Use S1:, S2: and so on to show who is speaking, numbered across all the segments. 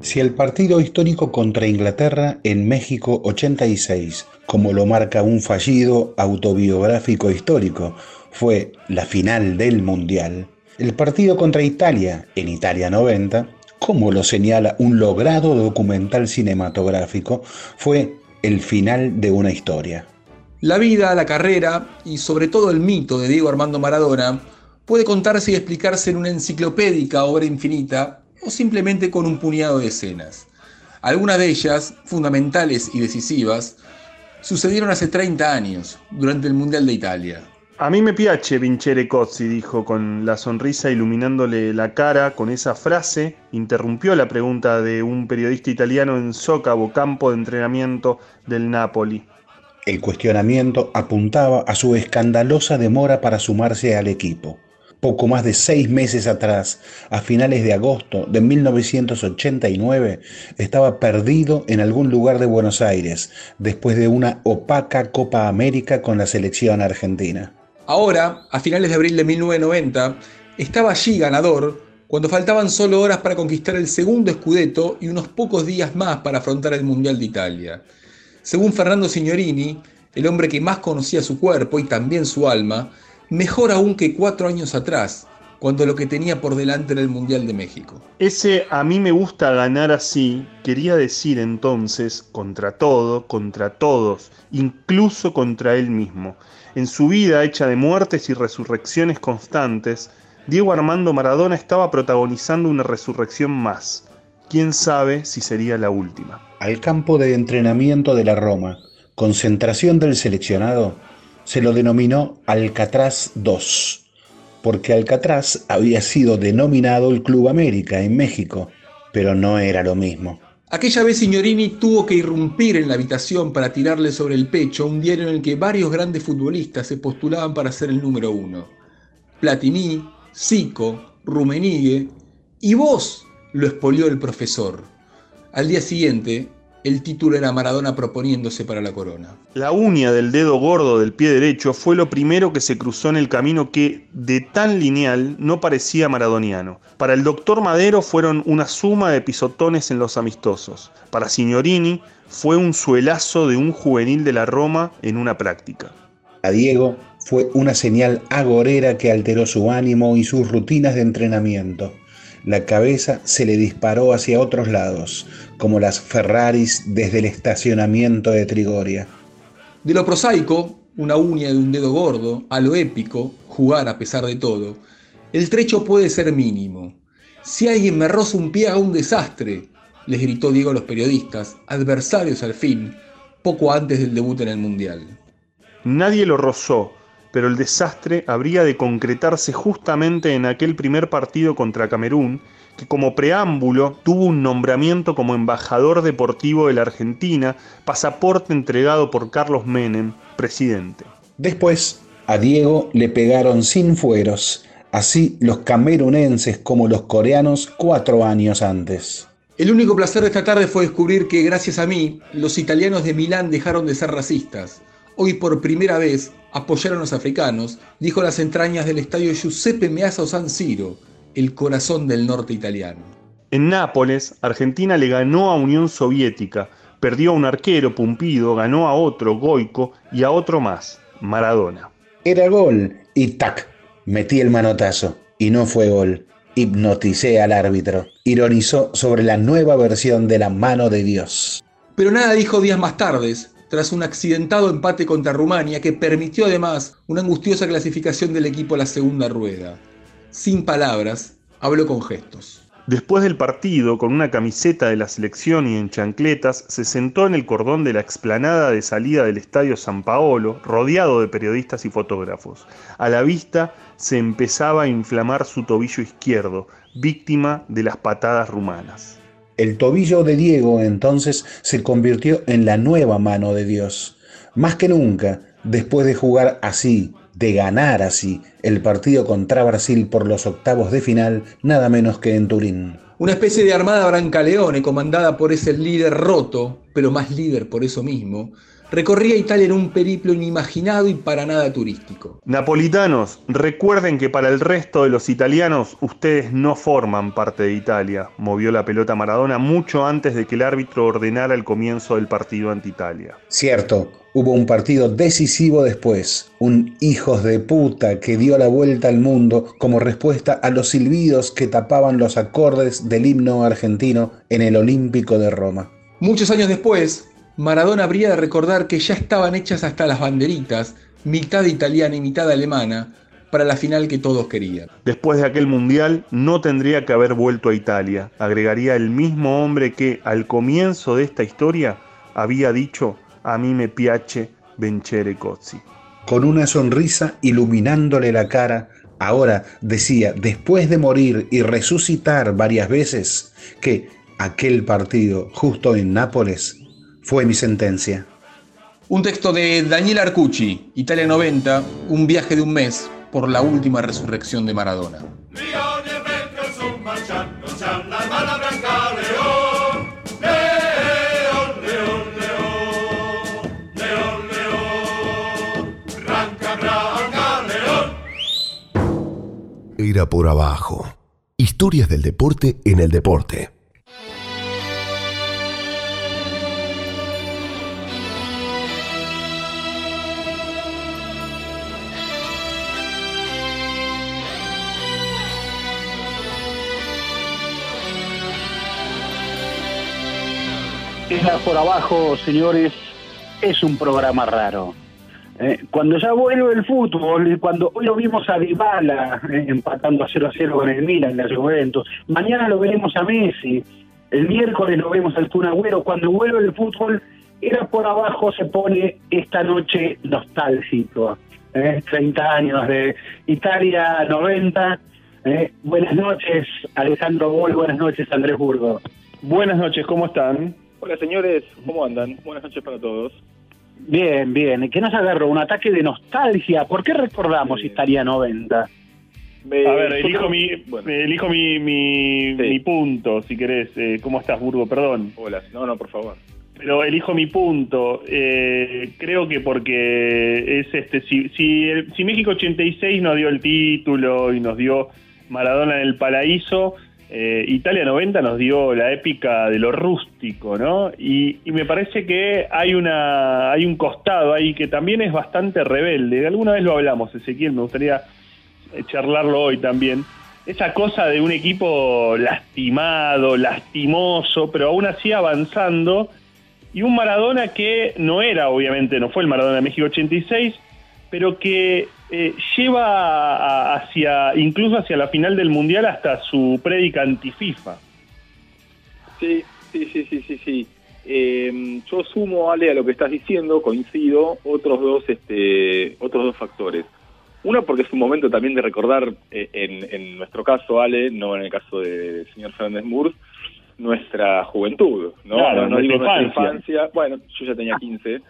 S1: Si el partido histórico contra Inglaterra en México 86, como lo marca un fallido autobiográfico histórico, fue la final del Mundial, el partido contra Italia en Italia 90, como lo señala un logrado documental cinematográfico, fue el final de una historia.
S2: La vida, la carrera y sobre todo el mito de Diego Armando Maradona puede contarse y explicarse en una enciclopédica obra infinita o simplemente con un puñado de escenas. Algunas de ellas, fundamentales y decisivas, sucedieron hace 30 años, durante el Mundial de Italia.
S3: A mí me piace vincere Cozzi, dijo con la sonrisa iluminándole la cara con esa frase, interrumpió la pregunta de un periodista italiano en Socavo, campo de entrenamiento del Napoli.
S1: El cuestionamiento apuntaba a su escandalosa demora para sumarse al equipo poco más de seis meses atrás, a finales de agosto de 1989, estaba perdido en algún lugar de Buenos Aires, después de una opaca Copa América con la selección argentina.
S2: Ahora, a finales de abril de 1990, estaba allí ganador cuando faltaban solo horas para conquistar el segundo escudeto y unos pocos días más para afrontar el Mundial de Italia. Según Fernando Signorini, el hombre que más conocía su cuerpo y también su alma, mejor aún que cuatro años atrás, cuando lo que tenía por delante era el Mundial de México.
S3: Ese a mí me gusta ganar así quería decir entonces contra todo, contra todos, incluso contra él mismo. En su vida hecha de muertes y resurrecciones constantes, Diego Armando Maradona estaba protagonizando una resurrección más. Quién sabe si sería la última.
S1: Al campo de entrenamiento de la Roma, concentración del seleccionado, se lo denominó Alcatraz II, porque Alcatraz había sido denominado el Club América en México, pero no era lo mismo.
S2: Aquella vez Signorini tuvo que irrumpir en la habitación para tirarle sobre el pecho un diario en el que varios grandes futbolistas se postulaban para ser el número uno. Platini, Zico, Rumenigue y vos, lo expolió el profesor. Al día siguiente, el título era Maradona proponiéndose para la corona.
S3: La uña del dedo gordo del pie derecho fue lo primero que se cruzó en el camino que, de tan lineal, no parecía maradoniano. Para el doctor Madero fueron una suma de pisotones en los amistosos. Para Signorini fue un suelazo de un juvenil de la Roma en una práctica.
S1: A Diego fue una señal agorera que alteró su ánimo y sus rutinas de entrenamiento la cabeza se le disparó hacia otros lados, como las Ferraris desde el estacionamiento de Trigoria.
S2: De lo prosaico, una uña de un dedo gordo, a lo épico, jugar a pesar de todo, el trecho puede ser mínimo. Si alguien me roza un pie haga un desastre, les gritó Diego a los periodistas, adversarios al fin, poco antes del debut en el Mundial.
S3: Nadie lo rozó, pero el desastre habría de concretarse justamente en aquel primer partido contra Camerún, que como preámbulo tuvo un nombramiento como embajador deportivo de la Argentina, pasaporte entregado por Carlos Menem, presidente.
S1: Después, a Diego le pegaron sin fueros, así los camerunenses como los coreanos cuatro años antes.
S2: El único placer de esta tarde fue descubrir que gracias a mí, los italianos de Milán dejaron de ser racistas hoy por primera vez apoyaron a los africanos, dijo las entrañas del estadio Giuseppe Meazza San Siro, el corazón del norte italiano.
S3: En Nápoles, Argentina le ganó a Unión Soviética, perdió a un arquero, Pumpido, ganó a otro, Goico, y a otro más, Maradona.
S1: Era gol, y tac, metí el manotazo, y no fue gol. Hipnoticé al árbitro, ironizó sobre la nueva versión de la mano de Dios.
S2: Pero nada dijo días más tarde, tras un accidentado empate contra Rumania que permitió además una angustiosa clasificación del equipo a la segunda rueda. Sin palabras, habló con gestos.
S3: Después del partido, con una camiseta de la selección y en chancletas, se sentó en el cordón de la explanada de salida del Estadio San Paolo, rodeado de periodistas y fotógrafos. A la vista se empezaba a inflamar su tobillo izquierdo, víctima de las patadas rumanas.
S1: El tobillo de Diego entonces se convirtió en la nueva mano de Dios. Más que nunca, después de jugar así, de ganar así el partido contra Brasil por los octavos de final, nada menos que en Turín.
S2: Una especie de armada brancaleone comandada por ese líder roto, pero más líder por eso mismo, recorría Italia en un periplo inimaginado y para nada turístico.
S4: Napolitanos, recuerden que para el resto de los italianos ustedes no forman parte de Italia, movió la pelota Maradona mucho antes de que el árbitro ordenara el comienzo del partido ante Italia.
S1: Cierto, hubo un partido decisivo después, un hijos de puta que dio la vuelta al mundo como respuesta a los silbidos que tapaban los acordes del himno argentino en el Olímpico de Roma.
S2: Muchos años después, Maradona habría de recordar que ya estaban hechas hasta las banderitas, mitad italiana y mitad alemana, para la final que todos querían.
S4: Después de aquel mundial, no tendría que haber vuelto a Italia, agregaría el mismo hombre que, al comienzo de esta historia, había dicho, a mí me piace vincere cozzi.
S1: Con una sonrisa iluminándole la cara, ahora decía, después de morir y resucitar varias veces, que aquel partido justo en Nápoles fue mi sentencia.
S2: Un texto de Daniel Arcucci, Italia 90, un viaje de un mes por la última resurrección de Maradona.
S5: Era por abajo. Historias del deporte en el deporte.
S6: Por abajo, señores, es un programa raro. Eh, cuando ya vuelve el fútbol, cuando hoy lo vimos a Dybala eh, empatando a 0 a 0 con el Milan, la Juventus, mañana lo veremos a Messi, el miércoles lo vemos al Kun Agüero, cuando vuelve el fútbol, era por abajo se pone esta noche nostálgico. Eh, 30 años de Italia 90. Eh, buenas noches, Alejandro Bol, buenas noches, Andrés Burgo.
S4: Buenas noches, ¿cómo están?
S7: Hola señores, ¿cómo andan? Buenas noches para todos.
S6: Bien, bien. ¿Qué nos agarró? ¿Un ataque de nostalgia? ¿Por qué recordamos Italia 90?
S7: Me-
S4: A ver, elijo,
S7: creo-
S4: mi,
S7: bueno,
S4: elijo mi, mi,
S7: Sí.
S4: mi punto, si querés. Eh, ¿Cómo estás, Burgo? Perdón.
S7: hola, no, no, por favor.
S4: Pero elijo mi punto. Eh, creo que porque es este. Si, si, el- si México 86 nos dio el título y nos dio Maradona en el paraíso, eh, Italia 90 nos dio la épica de lo rústico, ¿no? Y, me parece que hay una hay un costado ahí que también es bastante rebelde. Alguna vez lo hablamos, Ezequiel, me gustaría eh, charlarlo hoy también. Esa cosa de un equipo lastimado, lastimoso, pero aún así avanzando y un Maradona que no era, obviamente, no fue el Maradona de México 86, pero que eh, lleva hacia, incluso hacia la final del Mundial hasta su prédica anti-FIFA.
S7: Sí, sí, sí, sí, sí, sí. Eh, yo sumo, Ale, a lo que estás diciendo, coincido, otros dos, este, otros dos factores. Uno, porque es un momento también de recordar, eh, en, en nuestro caso, Ale, no en el caso del señor Fernández Murs, nuestra juventud, ¿no?
S4: Claro,
S7: no, no digo
S4: nuestra infancia.
S7: Bueno, yo ya tenía 15,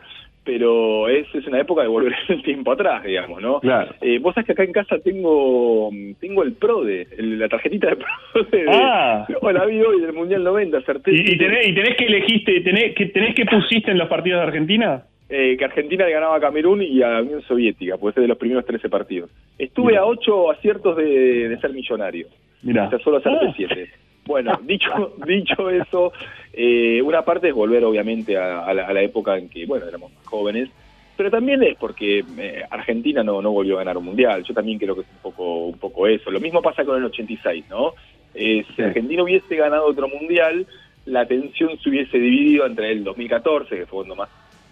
S7: pero es, es una época de volver el tiempo atrás, digamos, ¿no?
S4: Claro.
S7: Eh, vos sabés que acá en casa tengo tengo el PRODE, el- la tarjetita de PRODE. de-
S4: Ah.
S7: No, la vi hoy del Mundial 90, acerté.
S4: ¿Y, y tenés, y tenés que elegiste, tenés que, tenés que pusiste en los partidos de Argentina?
S7: Eh, que Argentina le ganaba a Camerún y a la Unión Soviética, puede ser de los primeros 13 partidos. Estuve
S4: Mira.
S7: a 8 aciertos de, de ser millonario.
S4: Mirá.
S7: O sea, solo acerté
S4: Ah.
S7: 7. Bueno, dicho dicho eso, eh, una parte es volver obviamente a, a la, a la época en que, bueno, éramos más jóvenes, pero también es porque eh, Argentina no, no volvió a ganar un mundial. Yo también creo que es un poco, un poco eso. Lo mismo pasa con el 86, ¿no? Eh, si Argentina hubiese ganado otro mundial, la atención se hubiese dividido entre el 2014, que fue cuando más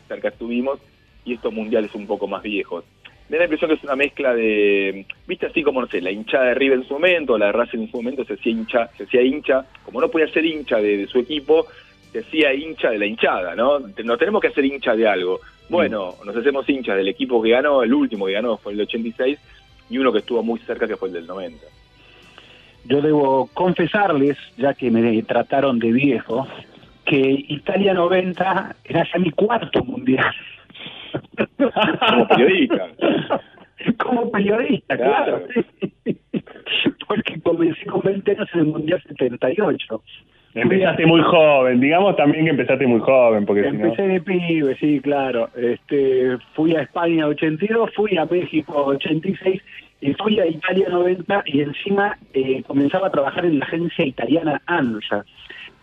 S7: cerca estuvimos, y estos mundiales un poco más viejos. Me da la impresión que es una mezcla de, viste así como, no sé, la hinchada de River en su momento, la de Racing en su momento, se hacía hincha, se hacía hincha, como no podía ser hincha de, de su equipo, se hacía hincha de la hinchada, ¿no? Nos tenemos que hacer hincha de algo. Bueno, nos hacemos hinchas del equipo que ganó, el último que ganó fue el del 86, y uno que estuvo muy cerca que fue el del 90.
S6: Yo debo confesarles, ya que me trataron de viejo, que Italia 90 era ya mi cuarto mundial.
S7: Como periodista.
S6: Como periodista, claro.
S7: Claro.
S6: Porque comencé con 20 años en el Mundial 78.
S4: Empezaste muy joven, digamos también que empezaste muy joven, porque
S6: Empecé de pibe, sí, claro. Este, fui a España 82, fui a México 86 y fui a Italia 90 y encima eh, comenzaba a trabajar en la agencia italiana ANSA.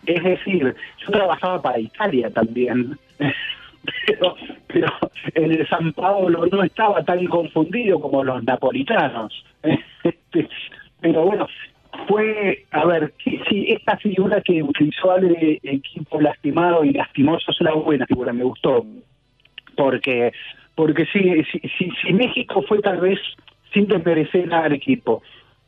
S6: Es decir, yo trabajaba para Italia también. pero, pero el San Paolo no estaba tan confundido como los napolitanos. Este, pero bueno, fue, a ver, sí, esta figura que utilizó el equipo lastimado y lastimoso es una buena figura, me gustó, porque porque sí, si, si, México fue tal vez sin desmerecer al equipo,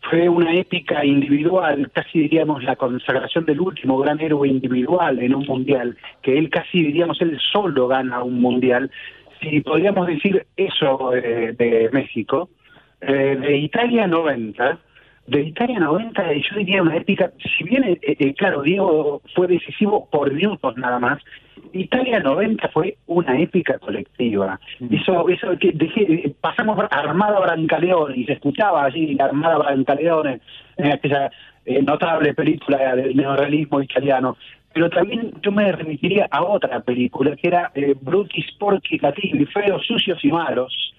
S6: fue una épica individual, casi diríamos la consagración del último gran héroe individual en un mundial, que él casi diríamos él solo gana un mundial, si podríamos decir eso eh, de México, eh, de Italia 90, de Italia 90, yo diría una épica, si bien, eh, eh, claro, Diego fue decisivo por minutos nada más, Italia 90 fue una épica colectiva. Mm. Eso, eso que dejé, pasamos Armada Brancaleone y se escuchaba allí Armada Brancaleone en aquella eh, notable película del neorrealismo italiano. Pero también yo me remitiría a otra película que era Brutis Porchi Cattivi, feos, sucios y malos,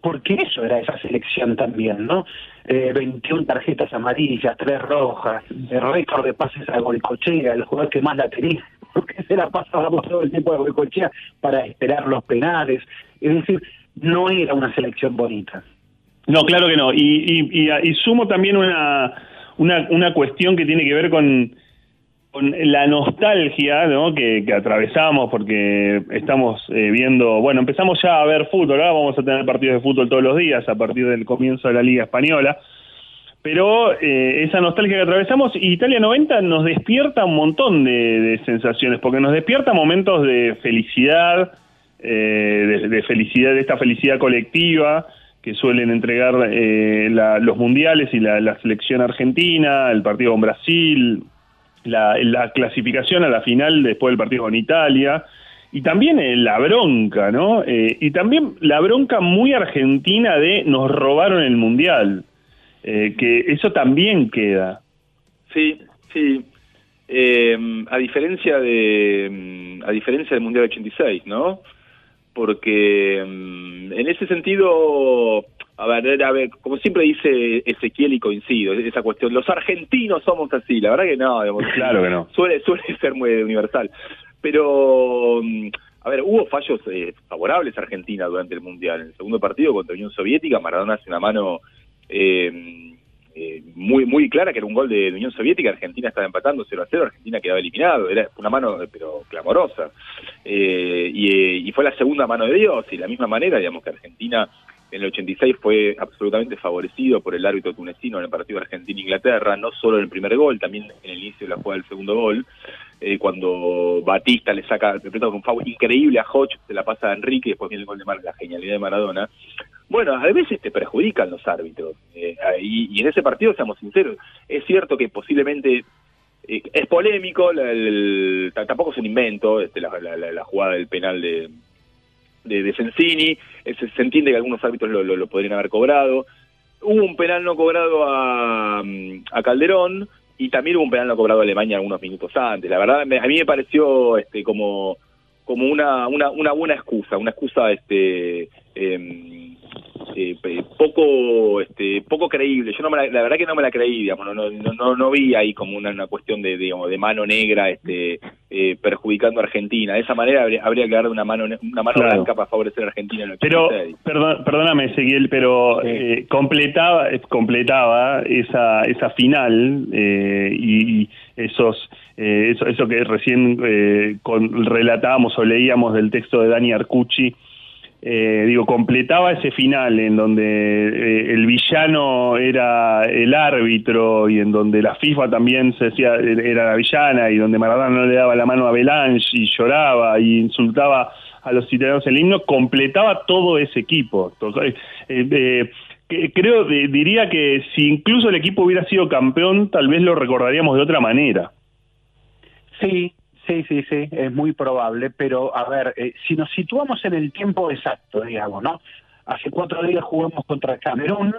S6: porque eso era esa selección también, ¿no? Eh, 21 tarjetas amarillas, 3 rojas, el récord de pases a Golcochea, el jugador que más la tenía, porque se la pasaba todo el tiempo a Golcochea para esperar los penales. Es decir, no era una selección bonita.
S4: No, claro que no. Y, y, y, sumo también una, una, una cuestión que tiene que ver con con la nostalgia ¿no? que, atravesamos porque estamos eh, viendo, bueno, empezamos ya a ver fútbol, ahora vamos a tener partidos de fútbol todos los días a partir del comienzo de la Liga Española, pero eh, esa nostalgia que atravesamos, Italia 90 nos despierta un montón de, sensaciones, porque nos despierta momentos de felicidad, eh, de, felicidad, de esta felicidad colectiva, que suelen entregar los mundiales y la, la, selección argentina, el partido con Brasil, la, clasificación a la final después del partido con Italia, y también eh, la bronca, ¿no? Eh, y también la bronca muy argentina de nos robaron el Mundial, eh, que eso también queda.
S7: Sí, sí. a diferencia de mm, a diferencia del Mundial 86, ¿no? Porque mm, en ese sentido a ver, a ver, como siempre dice Ezequiel y coincido, esa cuestión, los argentinos somos así, la verdad que no,
S4: claro que no.
S7: Suele, suele ser muy universal. Pero, mm, a ver, hubo fallos eh, favorables a Argentina durante el Mundial. En el segundo partido contra Unión Soviética, Maradona hace una mano eh, eh, muy muy clara, que era un gol de, Unión Soviética, Argentina estaba empatando 0 a 0, Argentina quedaba eliminado, era una mano pero clamorosa. y, y fue la segunda mano de Dios, y de la misma manera, digamos que Argentina en el 86 fue absolutamente favorecido por el árbitro tunecino en el partido Argentina-Inglaterra, no solo en el primer gol, también en el inicio de la jugada del segundo gol, eh, cuando Batista le saca, el con un foul increíble a Hodge, se la pasa a Enrique y después viene el gol de Mar la genialidad de Maradona. Bueno, a veces te perjudican los árbitros, eh, y, en ese partido, seamos sinceros, es cierto que posiblemente eh, es polémico, tampoco es un invento este, la jugada del penal de de, de Sensini, se, entiende que algunos árbitros lo, lo, podrían haber cobrado. Hubo un penal no cobrado a, a Calderón y también hubo un penal no cobrado a Alemania algunos minutos antes. La verdad, a mí me pareció este como como una, una, una buena excusa, una excusa este eh, eh, poco este poco creíble. Yo no la, verdad que no me la creí digamos no no no, no vi ahí como una, una cuestión de digamos de mano negra este eh, perjudicando a Argentina. De esa manera habría, habría que darle una mano una mano blanca para favorecer a Argentina en el
S4: pero perdón, perdóname Ezequiel pero eh, completaba completaba esa esa final y, esos eso, eso que recién con, relatábamos o leíamos del texto de Dani Arcucci eh, digo, completaba ese final en donde eh, el villano era el árbitro y en donde la FIFA también se decía era la villana y donde Maradona no le daba la mano a Belange y lloraba y insultaba a los italianos el himno, completaba todo ese equipo. Eh, creo, diría que si incluso el equipo hubiera sido campeón, tal vez lo recordaríamos de otra manera.
S6: Sí, Sí, sí, sí, es muy probable, pero a ver, eh, si nos situamos en el tiempo exacto, digamos, ¿no? Hace cuatro días jugamos contra Camerún,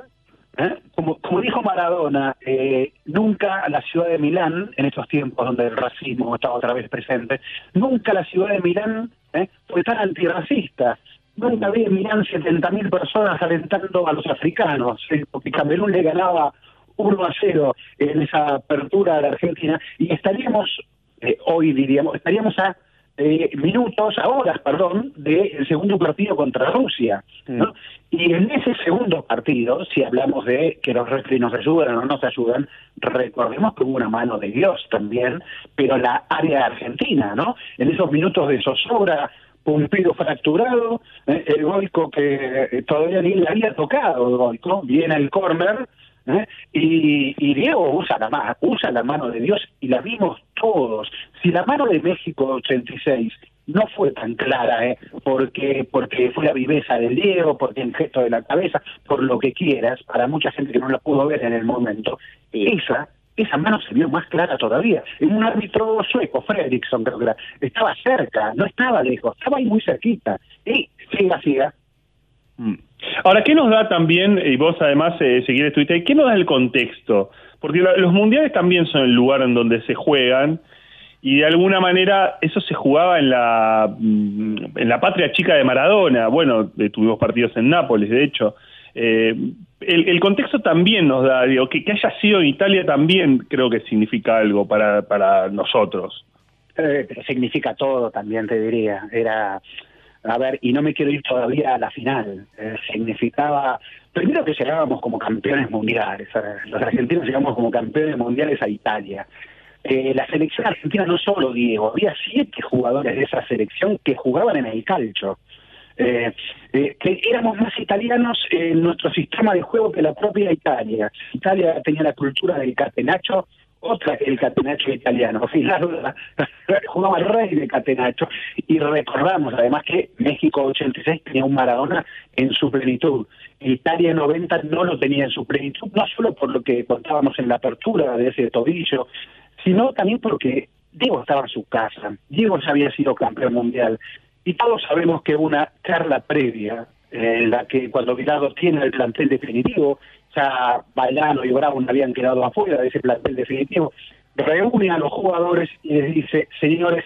S6: ¿eh? Como, dijo Maradona, eh, nunca la ciudad de Milán, en estos tiempos donde el racismo estaba otra vez presente, nunca la ciudad de Milán ¿eh? fue tan antirracista. Nunca vi en Milán 70.000 personas alentando a los africanos, porque Camerún le ganaba 1 a 0 en esa apertura de Argentina y estaríamos, hoy diríamos, estaríamos a eh, minutos, a horas, perdón, del segundo partido contra Rusia. ¿no? Mm. Y en ese segundo partido, si hablamos de que los referees nos ayudan o no nos ayudan, recordemos que hubo una mano de Dios también, pero la área argentina, ¿no? En esos minutos de zozobra, Pumpido fracturado, eh, el Goico que eh, todavía ni le había tocado el Goico, viene el corner, ¿eh? Y, y, Diego usa la, mano, usa la mano de Dios y la vimos todos. Si la mano de México 86 no fue tan clara, ¿eh? porque porque fue la viveza del Diego, porque el gesto de la cabeza, por lo que quieras, para mucha gente que no la pudo ver en el momento, esa esa mano se vio más clara todavía. En un árbitro sueco, Fredrickson creo que estaba cerca, no estaba lejos, estaba ahí muy cerquita. Y siga, siga.
S4: Mm. Ahora, ¿qué nos da también, y vos además eh, seguir estuviste qué nos da el contexto? Porque los mundiales también son el lugar en donde se juegan y de alguna manera eso se jugaba en la, mm, en la patria chica de Maradona. Bueno, eh, tuvimos partidos en Nápoles, de hecho. Eh, el, contexto también nos da, digo, que, haya sido en Italia también creo que significa algo para, para nosotros.
S6: Eh, significa todo también, te diría. Era a ver, y no me quiero ir todavía a la final, eh, significaba, primero que llegábamos como campeones mundiales, los argentinos llegamos como campeones mundiales a Italia. Eh, la selección argentina no solo Diego, había siete jugadores de esa selección que jugaban en el calcio. Eh, que éramos más italianos en nuestro sistema de juego que la propia Italia. Italia tenía la cultura del catenacho otra que el catenacho italiano. Filardo jugaba el rey de catenacho y recordamos además que México 86 tenía un Maradona en su plenitud. Italia 90 no lo tenía en su plenitud, no solo por lo que contábamos en la apertura de ese tobillo, sino también porque Diego estaba en su casa, Diego ya había sido campeón mundial y todos sabemos que una charla previa en la que cuando Vilado tiene el plantel definitivo ya Bailano y Brown habían quedado afuera de ese plantel definitivo, reúne a los jugadores y les dice, señores,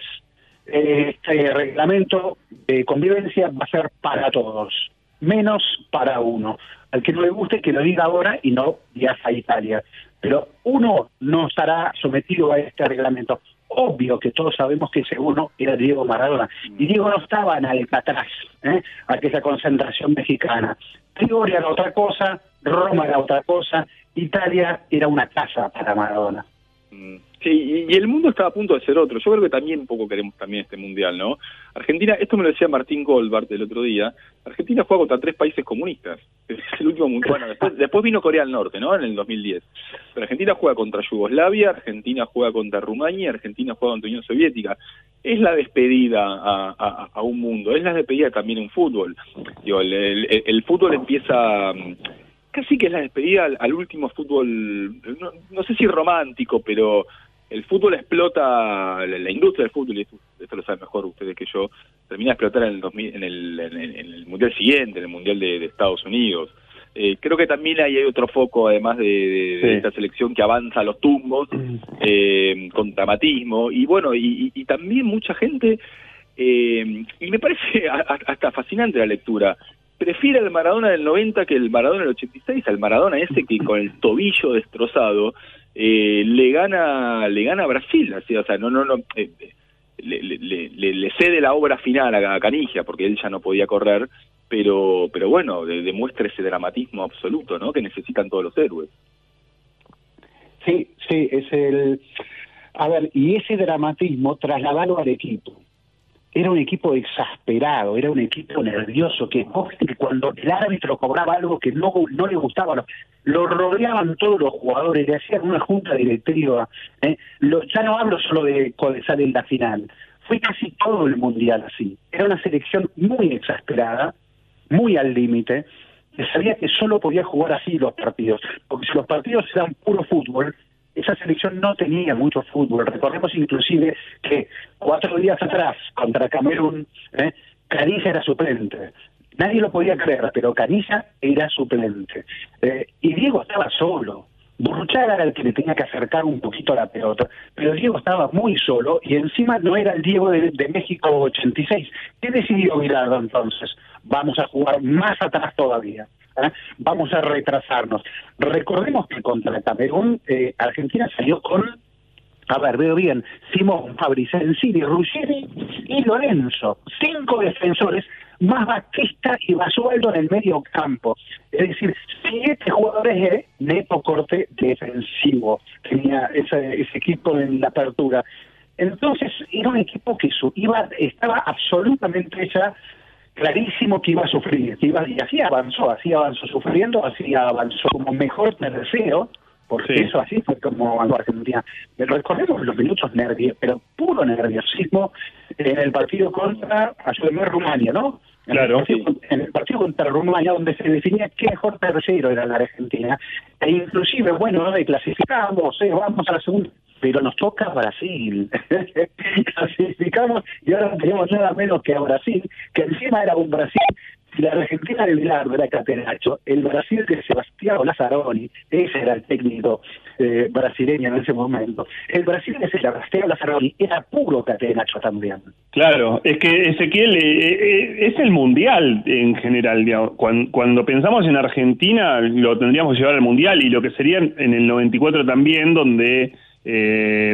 S6: este reglamento de convivencia va a ser para todos, menos para uno. Al que no le guste, que lo diga ahora y no viaja a Italia. Pero uno no estará sometido a este reglamento. Obvio que todos sabemos que ese uno era Diego Maradona. Y Diego no estaba en Alcatraz, ¿eh? aquella concentración mexicana. Trigoria era otra cosa, Roma era otra cosa, Italia era una casa para Maradona.
S7: Mm. Sí, y, el mundo estaba a punto de ser otro. Yo creo que también un poco queremos también este mundial, ¿no? Argentina, esto me lo decía Martín Goldbart el otro día, Argentina juega contra tres países comunistas. Es el último mundial. Bueno, después, después vino Corea del Norte, ¿no? En el 2010. Pero Argentina juega contra Yugoslavia, Argentina juega contra Rumania, Argentina juega contra Unión Soviética. Es la despedida a, a, un mundo, es la despedida también un fútbol. Digo, el, el fútbol empieza casi que es la despedida al, último fútbol, no, sé si romántico, pero el fútbol explota, la, industria del fútbol, y esto, lo saben mejor ustedes que yo, termina de explotar en el, en el, Mundial siguiente, en el Mundial de, Estados Unidos. Eh, creo que también hay otro foco, además de, esta selección que avanza a los tumbos, eh, con dramatismo, y bueno, y, también mucha gente, eh, y me parece hasta fascinante la lectura, prefiere al Maradona del 90 que el Maradona del 86, al Maradona ese que con el tobillo destrozado eh, le gana le gana a Brasil, así, o sea, no no no eh, le, le, le, cede la obra final a Canigia porque él ya no podía correr, pero pero bueno, demuestra ese dramatismo absoluto, ¿no? Que necesitan todos los héroes.
S6: Sí, sí, es el a ver, y ese dramatismo trasladado al equipo era un equipo exasperado, era un equipo nervioso, que, cuando el árbitro cobraba algo que no, no le gustaba, lo, rodeaban todos los jugadores, le hacían una junta directiva. ¿eh? ya no hablo solo de Codesal en la final, fue casi todo el mundial así. Era una selección muy exasperada, muy al límite, que sabía que solo podía jugar así los partidos, porque si los partidos eran puro fútbol, esa selección no tenía mucho fútbol. Recordemos inclusive que cuatro días atrás, contra Camerún, ¿eh? Era suplente. Nadie lo podía creer, pero Canilla era suplente. Eh, y Diego estaba solo. Burruchaga era el que le tenía que acercar un poquito a la pelota, pero Diego estaba muy solo y encima no era el Diego de, México 86. ¿Qué decidió Mirardo entonces? Vamos a jugar más atrás todavía. ¿Eh? Vamos a retrasarnos. Recordemos que contra Camerún, eh, Argentina salió con a ver, veo bien, Simón, Fabri, Sensini, Ruggeri y Lorenzo, cinco defensores, más Batista y Basualdo en el medio campo. Es decir, siete jugadores de neto corte defensivo tenía ese, ese equipo en la apertura. Entonces era un equipo que su, iba, estaba absolutamente ya clarísimo que iba a sufrir, que iba, y así avanzó, así avanzó sufriendo, así avanzó como mejor tercero, porque eso así fue como Argentina. Pero recordemos los minutos nervios, pero puro nerviosismo en el partido contra, Rumania, ¿no?
S4: Claro.
S6: En el, partido, contra Rumania, donde se definía qué mejor tercero era la Argentina, e inclusive, bueno, ¿no? clasificamos, eh, vamos a la segunda, pero nos toca Brasil. Clasificamos y ahora tenemos nada menos que a Brasil, que encima era un Brasil la Argentina de Bilardo era Catenacho, el Brasil de Sebastián Lazzaroni, ese era el técnico eh, brasileño en ese momento. El Brasil de Sebastián Lazzaroni era puro Catenacho también.
S4: Claro, es que Ezequiel eh, eh, es el mundial en general. Cuando, cuando, pensamos en Argentina, lo tendríamos que llevar al mundial y lo que sería en el 94 también, donde.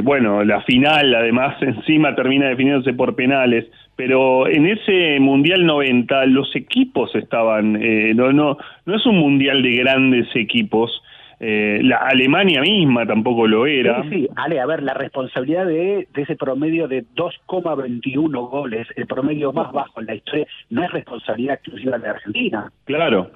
S4: Bueno, la final además encima termina definiéndose por penales pero en ese Mundial 90 los equipos estaban, eh, no, no, no es un Mundial de grandes equipos, eh, la Alemania misma tampoco lo era.
S6: Sí, sí, Ale, a ver, la responsabilidad de, de ese promedio de 2,21 goles, el promedio más bajo en la historia, no es responsabilidad exclusiva de Argentina.
S4: Claro,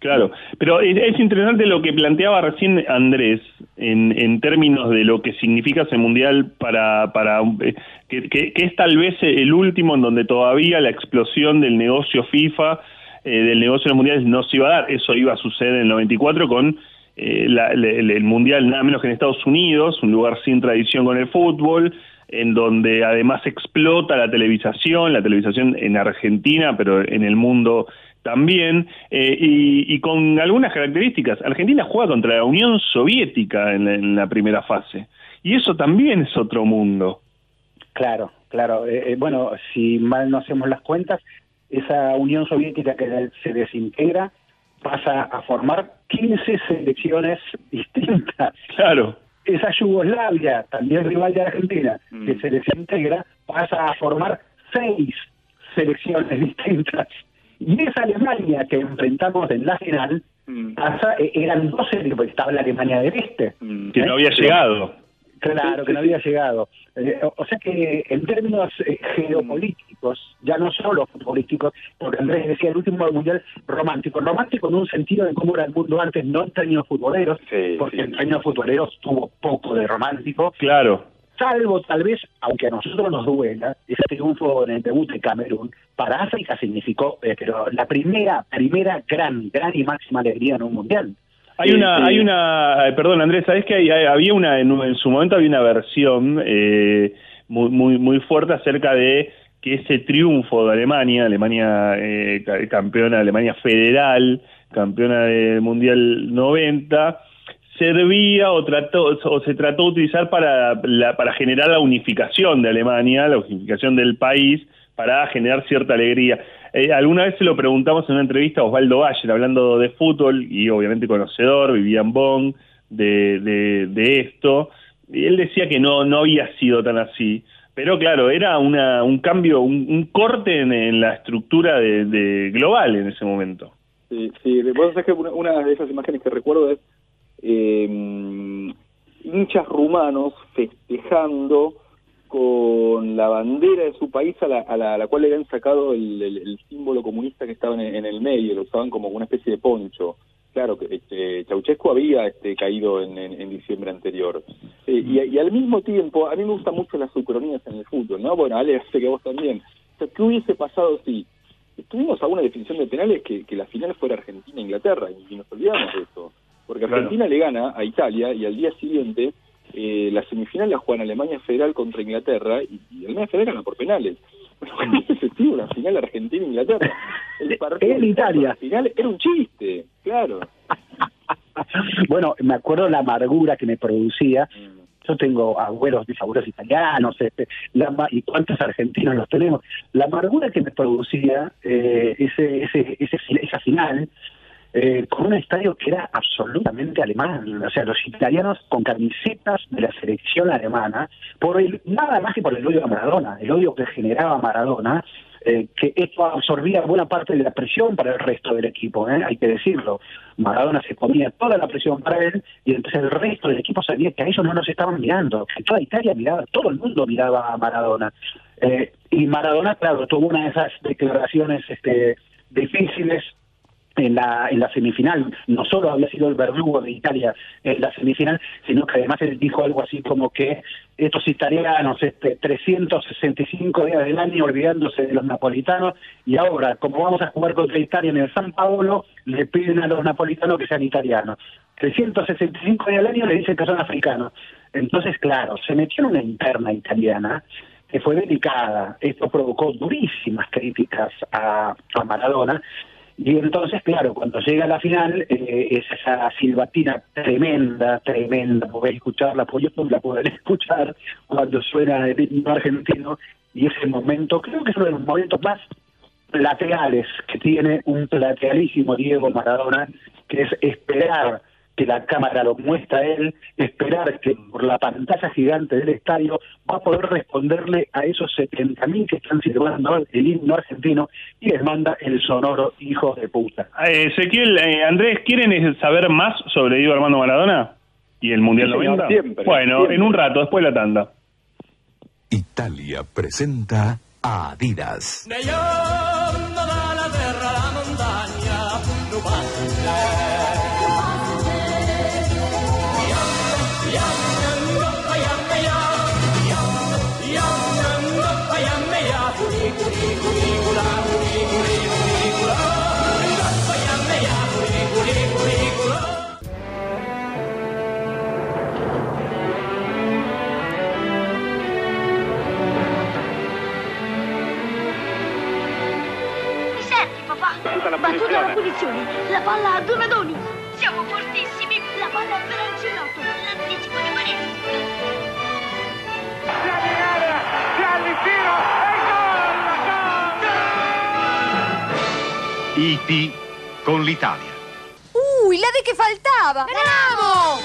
S4: Claro, pero es, interesante lo que planteaba recién Andrés en, términos de lo que significa ese mundial para, para eh, que, es tal vez el último en donde todavía la explosión del negocio FIFA, eh, del negocio de los mundiales no se iba a dar. Eso iba a suceder en el 94 con eh, el, mundial nada menos que en Estados Unidos, un lugar sin tradición con el fútbol, en donde además explota la televisación, la televisación en Argentina, pero en el mundo también, eh, y, con algunas características. Argentina juega contra la Unión Soviética en la, primera fase, y eso también es otro mundo.
S6: Claro, claro. Eh, eh, bueno, si mal no hacemos las cuentas, esa Unión Soviética que se desintegra pasa a formar 15 selecciones distintas.
S4: Claro.
S6: Esa Yugoslavia, también rival de Argentina, que mm. se desintegra, pasa a formar seis selecciones distintas. Y esa Alemania que enfrentamos en la final, mm. eh, eran 12, porque estaba la Alemania del Este.
S4: Mm. Que no había llegado.
S6: Claro, que no había llegado. Eh, o sea que en términos eh, geopolíticos, ya no solo futbolísticos, porque Andrés decía el último mundial romántico, romántico en un sentido de cómo era el mundo antes, no en términos futboleros, porque en términos futboleros tuvo poco de romántico.
S4: Claro
S6: salvo tal vez, aunque a nosotros nos duela, ese triunfo en el debut de Camerún, para África significó, eh, pero la primera, primera gran, gran y máxima alegría en un mundial.
S4: Hay una, hay una, eh, perdón Andrés, sabes que había una, en, su momento había una versión eh, muy, muy, muy fuerte acerca de que ese triunfo de Alemania, Alemania eh, campeona, Alemania federal, campeona del Mundial 90, servía o trató o se trató de utilizar para para generar la unificación de Alemania, la unificación del país para generar cierta alegría. Eh, alguna vez se lo preguntamos en una entrevista a Osvaldo Bayer hablando de fútbol y obviamente conocedor, vivía en Bonn de, de, esto, y él decía que no no había sido tan así. Pero claro, era una, un cambio, un, corte en, la estructura de, global en ese momento.
S7: Sí, sí. Vos sabés que una de esas imágenes que recuerdo es eh, hinchas rumanos festejando con la bandera de su país a la, a la, cual le habían sacado el, símbolo comunista que estaba en, el medio, lo usaban como una especie de poncho. Claro que este, Ceausescu había este, caído en, en, diciembre anterior. Eh, y, al mismo tiempo, a mí me gustan mucho las ucronías en el fútbol, ¿no? Bueno, Ale, sé que vos también. ¿qué hubiese pasado si tuvimos alguna definición de penales que, que la final fuera Argentina-Inglaterra y nos olvidamos de eso? Porque Argentina le gana a Italia y al día siguiente eh, la semifinal la juegan Alemania Federal contra Inglaterra y, Alemania Federal gana por penales. efectivo una final Argentina-Inglaterra. El partido
S6: En Italia.
S7: final era un chiste, claro.
S6: bueno, me acuerdo la amargura que me producía.
S7: Mm.
S6: Yo tengo abuelos, bisabuelos italianos, este, la y cuántos argentinos los tenemos. La amargura que me producía eh, ese, ese, ese, esa final eh, con un estadio que era absolutamente alemán. O sea, los italianos con camisetas de la selección alemana, por el, nada más que por el odio a Maradona, el odio que generaba Maradona, eh, que esto absorbía buena parte de la presión para el resto del equipo, ¿eh? hay que decirlo. Maradona se comía toda la presión para él y entonces el resto del equipo sabía que a ellos no nos estaban mirando, que toda Italia miraba, todo el mundo miraba a Maradona. Y Maradona, claro, tuvo una de esas declaraciones este, difíciles en la, en la semifinal. No solo había sido el verdugo de Italia en la semifinal, sino que además él dijo algo así como que estos italianos, este, 365 días del año olvidándose de los napolitanos, y ahora, como vamos a jugar contra Italia en el San Paolo, le piden a los napolitanos que sean italianos. 365 días del año le dicen que son africanos. Entonces, claro, se metió en una interna italiana que fue delicada. Esto provocó durísimas críticas a, a Maradona. Y entonces, claro, cuando llega la final, eh, es esa silbatina tremenda, tremenda, podés escucharla por YouTube, la pueden escuchar cuando suena el himno argentino, y ese momento, creo que es uno de los momentos más laterales que tiene un lateralísimo Diego Maradona, que es esperar que la cámara lo muestra a él, esperar que por la pantalla gigante del estadio va a poder responderle a esos 70.000 que están silbando el himno argentino y les manda el sonoro hijos de puta.
S4: Eh, Ezequiel, eh, Andrés, ¿quieren saber más sobre Diego Armando Maradona y el Mundial
S7: Sí, señor,
S4: 90?
S7: siempre,
S4: bueno,
S7: siempre.
S4: en un rato, después de la tanda.
S5: Italia presenta a Adidas.
S8: Battuta la punizione. La palla a Donadoni. Siamo fortissimi. La palla è per Ancelotto. L'anticipo di Maria.
S9: IT con l'Italia.
S10: Uy, la de que faltaba. ¡Ganamos!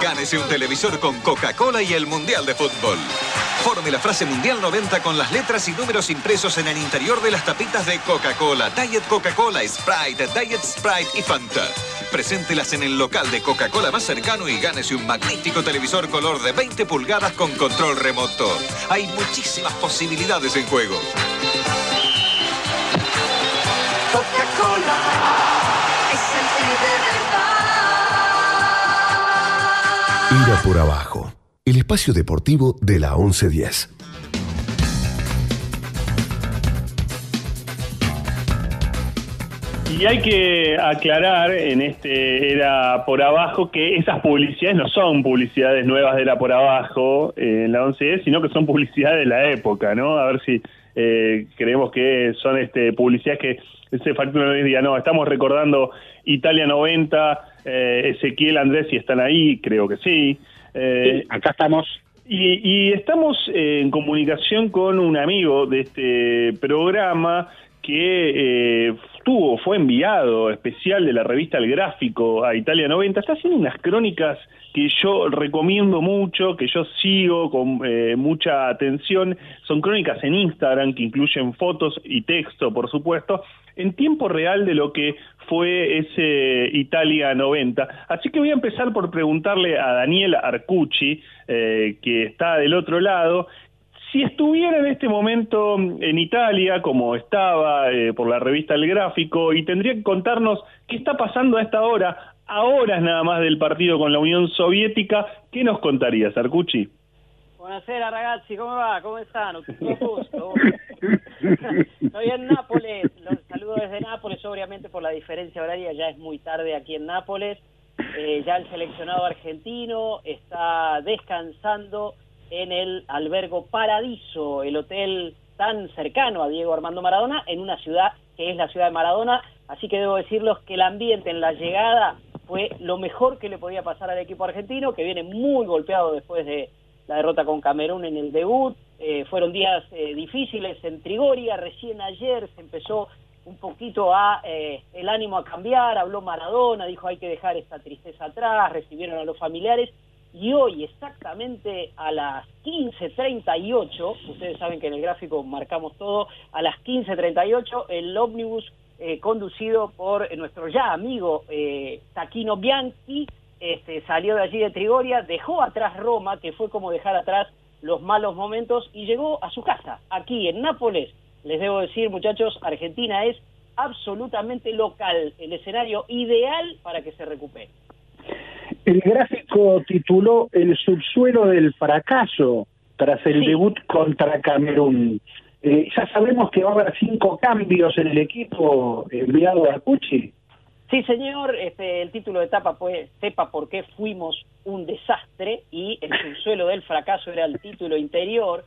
S11: Gánese un televisor con Coca-Cola y el Mundial de Fútbol. Forme la frase Mundial 90 con las letras y números impresos en el interior de las tapitas de Coca-Cola, Diet Coca-Cola, Sprite, Diet Sprite y Fanta. Preséntelas en el local de Coca-Cola más cercano y gánese un magnífico televisor color de 20 pulgadas con control remoto. Hay muchísimas posibilidades en juego.
S10: Coca-Cola es el de verdad.
S5: Ira por abajo. El espacio deportivo de la 1110.
S4: Y hay que aclarar en este Era por Abajo que esas publicidades no son publicidades nuevas de Era por Abajo eh, en la 11 sino que son publicidades de la época, ¿no? A ver si eh, creemos que son este publicidades que ese factor nos diga, no, estamos recordando Italia 90, eh, Ezequiel, Andrés, si están ahí, creo que sí. Eh,
S6: Acá estamos.
S4: y, y estamos en comunicación con un amigo de este programa que eh, tuvo, fue enviado especial de la revista El Gráfico a Italia 90. Está haciendo unas crónicas que yo recomiendo mucho, que yo sigo con eh, mucha atención. Son crónicas en Instagram que incluyen fotos y texto, por supuesto, en tiempo real de lo que fue ese Italia 90. Así que voy a empezar por preguntarle a Daniel Arcucci, eh, que está del otro lado, si estuviera en este momento en Italia, como estaba eh, por la revista El Gráfico, y tendría que contarnos qué está pasando a esta hora, a horas nada más del partido con la Unión Soviética, ¿qué nos contarías, Arcucci?
S12: Buonasera ragazzi, come va? Come stanno? Tutto a posto? Estoy en Nápoles, los saludo desde Nápoles, obviamente por la diferencia horaria ya es muy tarde aquí en Nápoles. Eh, ya el seleccionado argentino está descansando en el albergo Paradiso, el hotel tan cercano a Diego Armando Maradona en una ciudad que es la ciudad de Maradona, así que debo decirles que el ambiente en la llegada fue lo mejor que le podía pasar al equipo argentino, que viene muy golpeado después de la derrota con Camerún en el debut, eh, fueron días eh, difíciles en Trigoria, recién ayer se empezó un poquito a eh, el ánimo a cambiar, habló Maradona, dijo hay que dejar esta tristeza atrás, recibieron a los familiares y hoy exactamente a las 15.38, ustedes saben que en el gráfico marcamos todo, a las 15.38 el ómnibus eh, conducido por nuestro ya amigo eh, Taquino Bianchi este, salió de allí de Trigoria, dejó atrás Roma, que fue como dejar atrás los malos momentos, y llegó a su casa, aquí en Nápoles, les debo decir, muchachos, Argentina es absolutamente local, el escenario ideal para que se recupere.
S6: El gráfico tituló El subsuelo del fracaso tras el debut contra Camerún. Eh, ya sabemos que va a haber cinco cambios en el equipo enviado a Cuchi.
S12: Sí, señor, este, el título de etapa fue Sepa por qué fuimos un desastre y el subsuelo del fracaso era el título interior.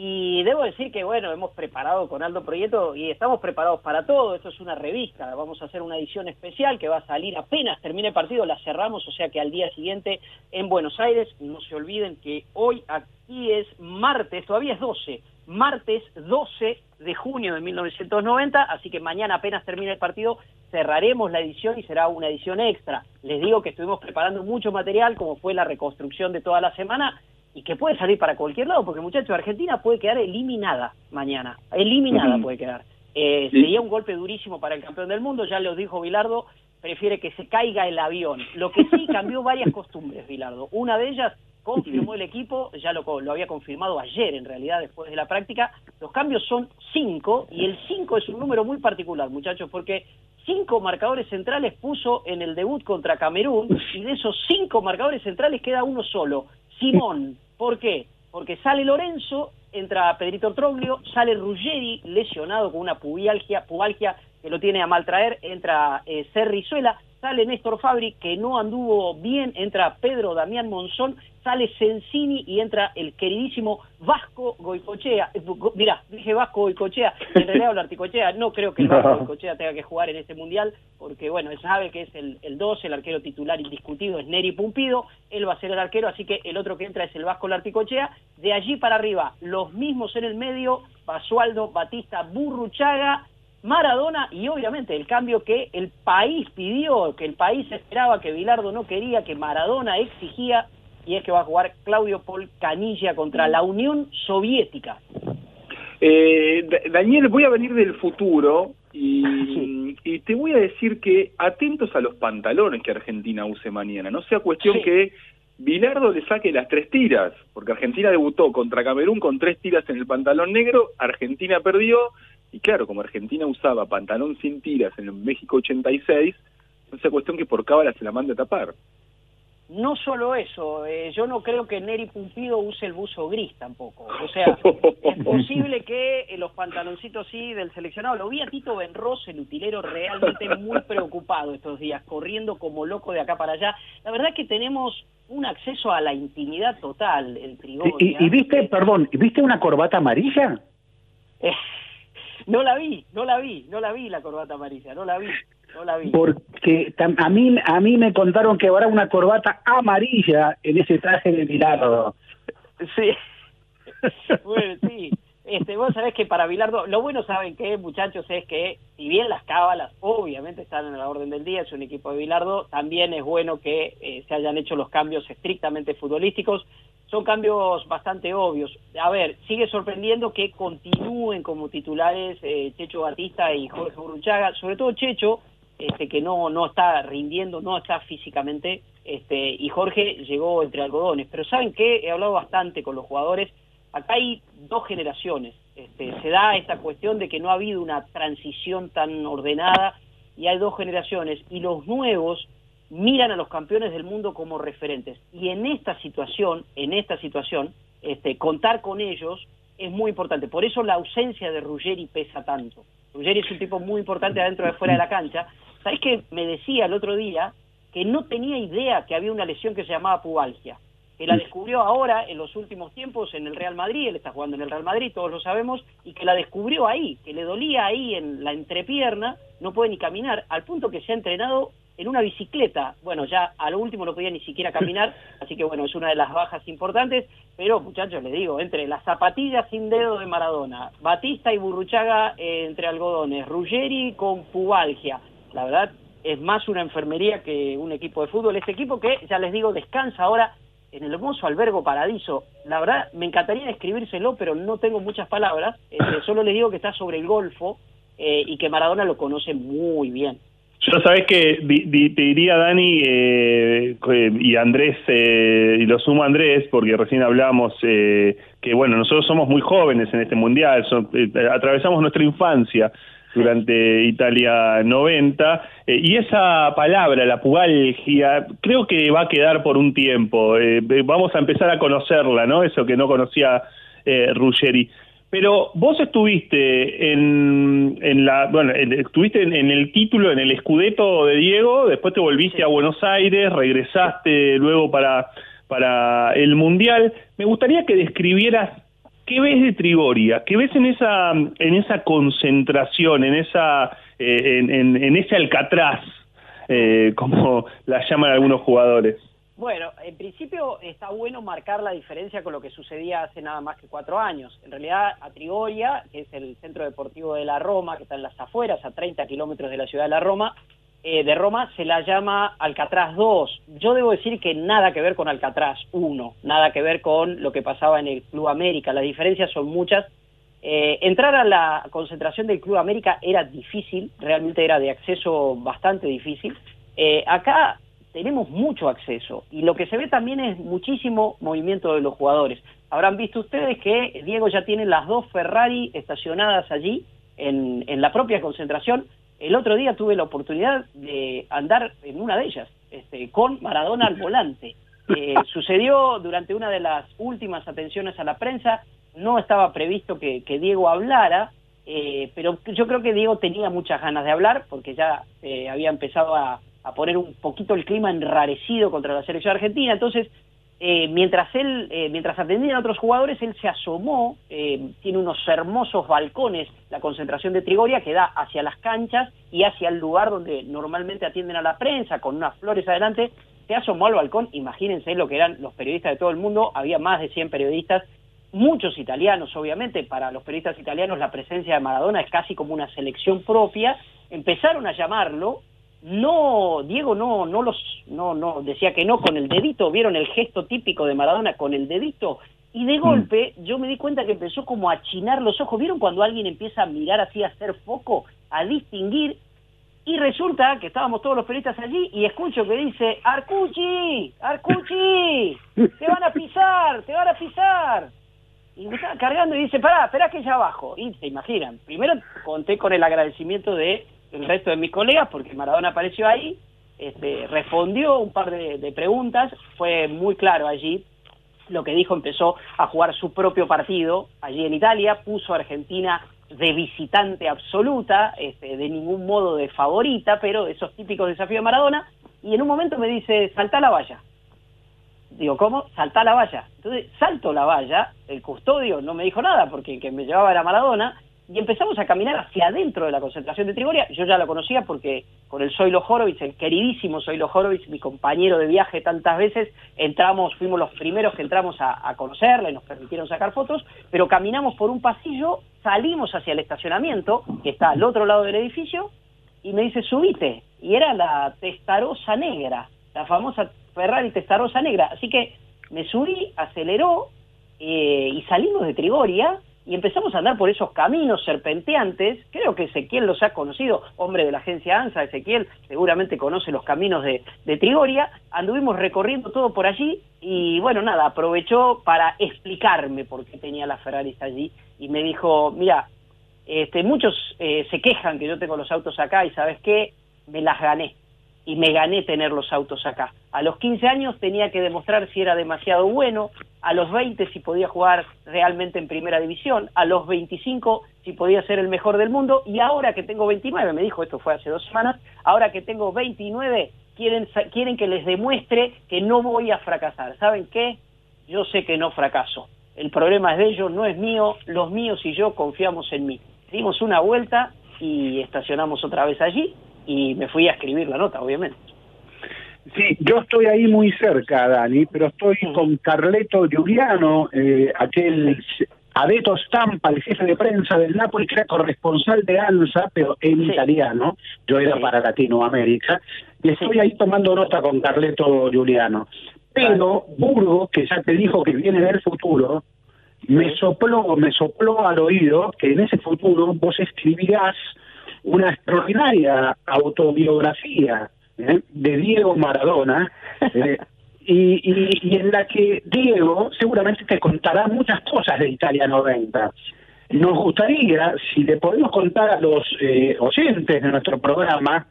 S12: Y debo decir que, bueno, hemos preparado con Aldo Proyecto y estamos preparados para todo. Esto es una revista, vamos a hacer una edición especial que va a salir apenas termine el partido, la cerramos, o sea que al día siguiente en Buenos Aires, no se olviden que hoy aquí es martes, todavía es 12, martes 12 de junio de 1990, así que mañana apenas termine el partido cerraremos la edición y será una edición extra. Les digo que estuvimos preparando mucho material, como fue la reconstrucción de toda la semana, y que puede salir para cualquier lado, porque muchachos, Argentina puede quedar eliminada mañana, eliminada puede quedar. Eh, Sería un golpe durísimo para el campeón del mundo, ya lo dijo Bilardo, prefiere que se caiga el avión. Lo que sí cambió varias costumbres, Bilardo. Una de ellas confirmó el equipo, ya lo, lo había confirmado ayer en realidad después de la práctica, los cambios son cinco y el cinco es un número muy particular, muchachos, porque cinco marcadores centrales puso en el debut contra Camerún y de esos cinco marcadores centrales queda uno solo, Simón. ¿Por qué? Porque sale Lorenzo, entra Pedrito Troglio, sale Ruggeri lesionado con una pubalgia, pubalgia que lo tiene a maltraer, entra eh, Cerrizuela, sale Néstor Fabri que no anduvo bien, entra Pedro Damián Monzón sale Sensini y entra el queridísimo Vasco Goicochea. Eh, mirá, dije Vasco Goicochea, en realidad hablo Articochea, no creo que el Vasco Goicochea tenga que jugar en este mundial, porque bueno, él sabe que es el, el 2, el arquero titular indiscutido es Neri Pumpido, él va a ser el arquero, así que el otro que entra es el Vasco Larticochea. De allí para arriba, los mismos en el medio, Basualdo, Batista, Burruchaga, Maradona y obviamente el cambio que el país pidió, que el país esperaba, que Bilardo no quería, que Maradona exigía, y es que va a jugar Claudio Paul Canilla contra la Unión Soviética.
S7: Eh, Daniel, voy a venir del futuro y, y, te voy a decir que atentos a los pantalones que Argentina use mañana. No sea cuestión que Bilardo le saque las tres tiras, porque Argentina debutó contra Camerún con tres tiras en el pantalón negro, Argentina perdió, y claro, como Argentina usaba pantalón sin tiras en el México 86, no sea cuestión que por cábala se la mande a tapar.
S12: No solo eso, eh, yo no creo que Neri Pumpido use el buzo gris tampoco. O sea, es posible que eh, los pantaloncitos sí del seleccionado. Lo vi a Tito Benros, el utilero, realmente muy preocupado estos días, corriendo como loco de acá para allá. La verdad es que tenemos un acceso a la intimidad total, el Trigoria.
S6: ¿Y, y viste, perdón, viste una corbata amarilla?
S12: No la vi, no la vi, no la vi la corbata amarilla, no la vi. No la vi.
S6: Porque a mí, a mí me contaron que habrá una corbata amarilla en ese traje de Bilardo.
S12: Sí. bueno, sí. Este, vos sabés que para Bilardo, lo bueno, ¿saben qué, muchachos? Es que, si bien las cábalas obviamente están en la orden del día, es un equipo de Bilardo, también es bueno que eh, se hayan hecho los cambios estrictamente futbolísticos. Son cambios bastante obvios. A ver, sigue sorprendiendo que continúen como titulares eh, Checho Batista y Jorge Burruchaga, sobre todo Checho, este, que no, no está rindiendo, no está físicamente, este, y Jorge llegó entre algodones. Pero ¿saben qué? He hablado bastante con los jugadores. Acá hay dos generaciones. Este, se da esta cuestión de que no ha habido una transición tan ordenada y hay dos generaciones. Y los nuevos miran a los campeones del mundo como referentes. Y en esta situación, en esta situación, este, contar con ellos es muy importante. Por eso la ausencia de Ruggeri pesa tanto. Ruggeri es un tipo muy importante adentro y afuera de la cancha, ¿Sabés que me decía el otro día que no tenía idea que había una lesión que se llamaba pubalgia? que la descubrió ahora en los últimos tiempos en el Real Madrid, él está jugando en el Real Madrid, todos lo sabemos, y que la descubrió ahí, que le dolía ahí en la entrepierna, no puede ni caminar, al punto que se ha entrenado en una bicicleta. Bueno, ya a lo último no podía ni siquiera caminar, así que bueno, es una de las bajas importantes, pero muchachos, les digo, entre las zapatillas sin dedo de Maradona, Batista y Burruchaga eh, entre algodones, Ruggeri con pubalgia, la verdad es más una enfermería que un equipo de fútbol, este equipo que, ya les digo, descansa ahora en el hermoso albergo Paradiso. La verdad, me encantaría describírselo, pero no tengo muchas palabras. Este, solo les digo que está sobre el Golfo eh, y que Maradona lo conoce muy bien.
S4: Yo sabes que te diría Dani eh, y Andrés, eh, y lo sumo Andrés, porque recién hablamos que, bueno, nosotros somos muy jóvenes en este mundial, atravesamos nuestra infancia durante Italia 90. Eh, y esa palabra, la pugalgia, creo que va a quedar por un tiempo. Eh, vamos a empezar a conocerla, ¿no? Eso que no conocía eh, Ruggeri. Pero vos estuviste en, en la, bueno, estuviste en, el título, en el escudeto de Diego, después te volviste a Buenos Aires, regresaste luego para, para el Mundial. Me gustaría que describieras ¿Qué ves de Trigoria? ¿Qué ves en esa, en esa concentración, en, esa, eh, en, ese alcatraz, eh, como la llaman algunos jugadores?
S12: Bueno, en principio está bueno marcar la diferencia con lo que sucedía hace nada más que cuatro años. En realidad, a que es el centro deportivo de la Roma, que está en las afueras, a 30 kilómetros de la ciudad de la Roma, eh, de Roma se la llama Alcatraz 2. Yo debo decir que nada que ver con Alcatraz 1, nada que ver con lo que pasaba en el Club América. Las diferencias son muchas. Eh, entrar a la concentración del Club América era difícil, realmente era de acceso bastante difícil. Eh, acá tenemos mucho acceso y lo que se ve también es muchísimo movimiento de los jugadores. Habrán visto ustedes que Diego ya tiene las dos Ferrari estacionadas allí en, en la propia concentración el otro día tuve la oportunidad de andar en una de ellas, este, con Maradona al volante. Eh, sucedió durante una de las últimas atenciones a la prensa, no estaba previsto que, Diego hablara, eh, pero yo creo que Diego tenía muchas ganas de hablar porque ya eh, había empezado a, a, poner un poquito el clima enrarecido contra la selección argentina, entonces eh, mientras él, eh, mientras atendían a otros jugadores, él se asomó, eh, tiene unos hermosos balcones, la concentración de Trigoria, que da hacia las canchas y hacia el lugar donde normalmente atienden a la prensa, con unas flores adelante, se asomó al balcón, imagínense lo que eran los periodistas de todo el mundo, había más de 100 periodistas, muchos italianos, obviamente, para los periodistas italianos la presencia de Maradona es casi como una selección propia, empezaron a llamarlo, no, Diego no, no los, no, no, decía que no con el dedito, vieron el gesto típico de Maradona con el dedito, y de mm. golpe yo me di cuenta que empezó como a achinar los ojos, vieron cuando alguien empieza a mirar así, a hacer foco, a distinguir, y resulta que estábamos todos los periodistas allí y escucho que dice, Arcuchi, Arcuchi, te van a pisar, te van a pisar. Y me estaba cargando y dice, pará, espera que ya abajo. Y se imaginan, primero conté con el agradecimiento de el resto de mis colegas, porque Maradona apareció ahí, este, respondió un par de, preguntas, fue muy claro allí, lo que dijo, empezó a jugar su propio partido allí en Italia, puso a Argentina de visitante absoluta, este, de ningún modo de favorita, pero esos típicos desafíos de Maradona, y en un momento me dice, salta la valla. Digo, ¿cómo? Salta la valla. Entonces, salto la valla, el custodio no me dijo nada, porque el que me llevaba era Maradona, y empezamos a caminar hacia adentro de la concentración de Trigoria. Yo ya la conocía porque con el Zoilo Horowitz, el queridísimo Zoilo Horowitz, mi compañero de viaje tantas veces, entramos, fuimos los primeros que entramos a, conocerla y nos permitieron sacar fotos, pero caminamos por un pasillo, salimos hacia el estacionamiento, que está al otro lado del edificio, y me dice, subite. Y era la Testarosa Negra, la famosa Ferrari Testarosa Negra. Así que me subí, aceleró, eh, y salimos de Trigoria, y empezamos a andar por esos caminos serpenteantes, creo que Ezequiel los ha conocido, hombre de la agencia ANSA, Ezequiel seguramente conoce los caminos de, Trigoria, anduvimos recorriendo todo por allí y bueno, nada, aprovechó para explicarme por qué tenía las Ferraris allí. Y me dijo, mira, este, muchos eh, se quejan que yo tengo los autos acá y sabes qué, me las gané y me gané tener los autos acá. A los 15 años tenía que demostrar si era demasiado bueno, a los 20 si podía jugar realmente en primera división, a los 25 si podía ser el mejor del mundo y ahora que tengo 29, me dijo, esto fue hace dos semanas, ahora que tengo 29 quieren, quieren que les demuestre que no voy a fracasar. ¿Saben qué? yo sé que no fracaso. El problema es de ellos, no es mío, los míos y yo confiamos en mí. Dimos una vuelta y estacionamos otra vez allí y me fui a escribir la nota, obviamente.
S6: Sí, yo estoy ahí muy cerca, Dani, pero estoy con Carleto Giuliano, eh, aquel Adeto Stampa, el jefe de prensa del Napoli, que era corresponsal de ANSA, pero en italiano. Yo era para Latinoamérica. Y estoy ahí tomando nota con Carleto Giuliano. Pero Burgo, que ya te dijo que viene del futuro, me sopló, me sopló al oído que en ese futuro vos escribirás una extraordinaria autobiografía ¿eh? de Diego Maradona, ¿eh? y, en la que Diego seguramente te contará muchas cosas de Italia 90. Nos gustaría, si le podemos contar a los eh, oyentes de nuestro programa,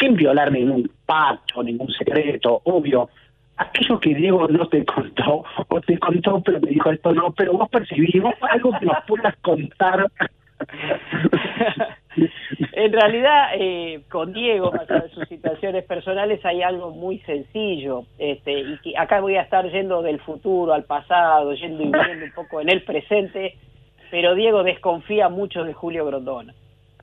S6: sin violar ningún pacto, ningún secreto, obvio, aquello que Diego no te contó, o te contó, pero me dijo esto no, pero vos percibimos algo que nos puedas contar.
S12: en realidad, eh, con Diego, más allá de sus situaciones personales, hay algo muy sencillo. Este, y que acá voy a estar yendo del futuro al pasado, yendo y viendo un poco en el presente, pero Diego desconfía mucho de Julio Grondona.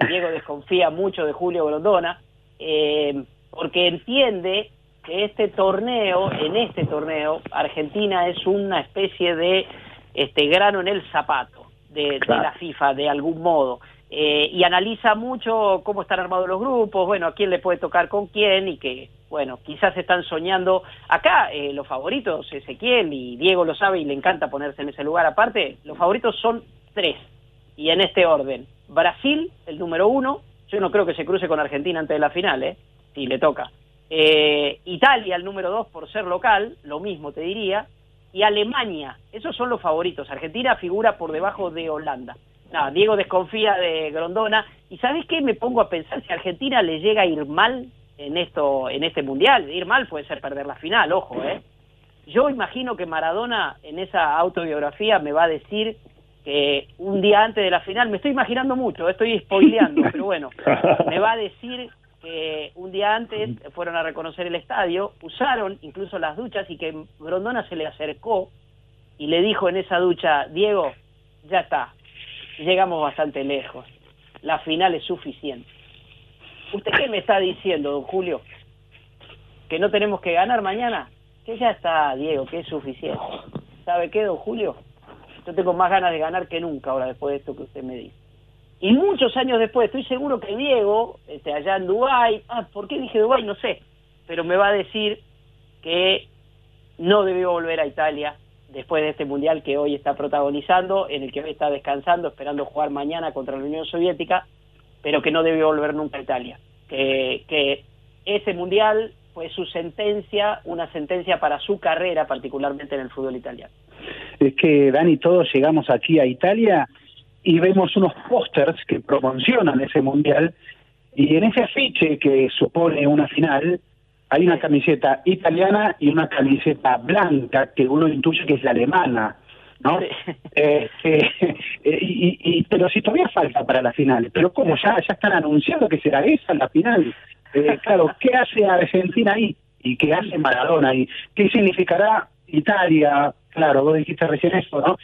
S12: Diego desconfía mucho de Julio Grondona, eh, porque entiende que este torneo, en este torneo, Argentina es una especie de este grano en el zapato de, de la FIFA, de algún modo. Eh, y analiza mucho cómo están armados los grupos, bueno, a quién le puede tocar con quién y que, bueno, quizás están soñando. Acá eh, los favoritos, Ezequiel y Diego lo sabe y le encanta ponerse en ese lugar aparte, los favoritos son tres y en este orden. Brasil, el número uno, yo no creo que se cruce con Argentina antes de la final, ¿eh? Si le toca. Eh, Italia, el número dos por ser local, lo mismo te diría. Y Alemania, esos son los favoritos. Argentina figura por debajo de Holanda. No, Diego desconfía de Grondona. ¿Y sabes qué? Me pongo a pensar si a Argentina le llega a ir mal en esto, en este mundial. Ir mal puede ser perder la final, ojo, ¿eh? Yo imagino que Maradona en esa autobiografía me va a decir que un día antes de la final, me estoy imaginando mucho, estoy spoileando, pero bueno, me va a decir que un día antes fueron a reconocer el estadio, usaron incluso las duchas y que Grondona se le acercó y le dijo en esa ducha, Diego, ya está, llegamos bastante lejos. La final es suficiente. ¿Usted qué me está diciendo, don Julio? ¿Que no tenemos que ganar mañana? Que ya está, Diego, que es suficiente. ¿Sabe qué, don Julio? Yo tengo más ganas de ganar que nunca ahora después de esto que usted me dice. Y muchos años después, estoy seguro que Diego, este, allá en Dubái, ah, ¿por qué dije Dubái? No sé, pero me va a decir que no debió volver a Italia, después de este mundial que hoy está protagonizando, en el que hoy está descansando, esperando jugar mañana contra la Unión Soviética, pero que no debió volver nunca a Italia. Que, que ese mundial fue su sentencia, una sentencia para su carrera, particularmente en el fútbol italiano.
S6: Es que, Dani, todos llegamos aquí a Italia y vemos unos pósters que promocionan ese mundial, y en ese afiche que supone una final, hay una camiseta italiana y una camiseta blanca que uno intuye que es la alemana, ¿no? Eh, eh, y, pero si todavía falta para la final, pero como ya ya están anunciando que será esa la final, eh, claro, ¿qué hace Argentina ahí? ¿Y qué hace Maradona ahí? ¿Qué significará Italia? Claro, vos dijiste recién eso, ¿no?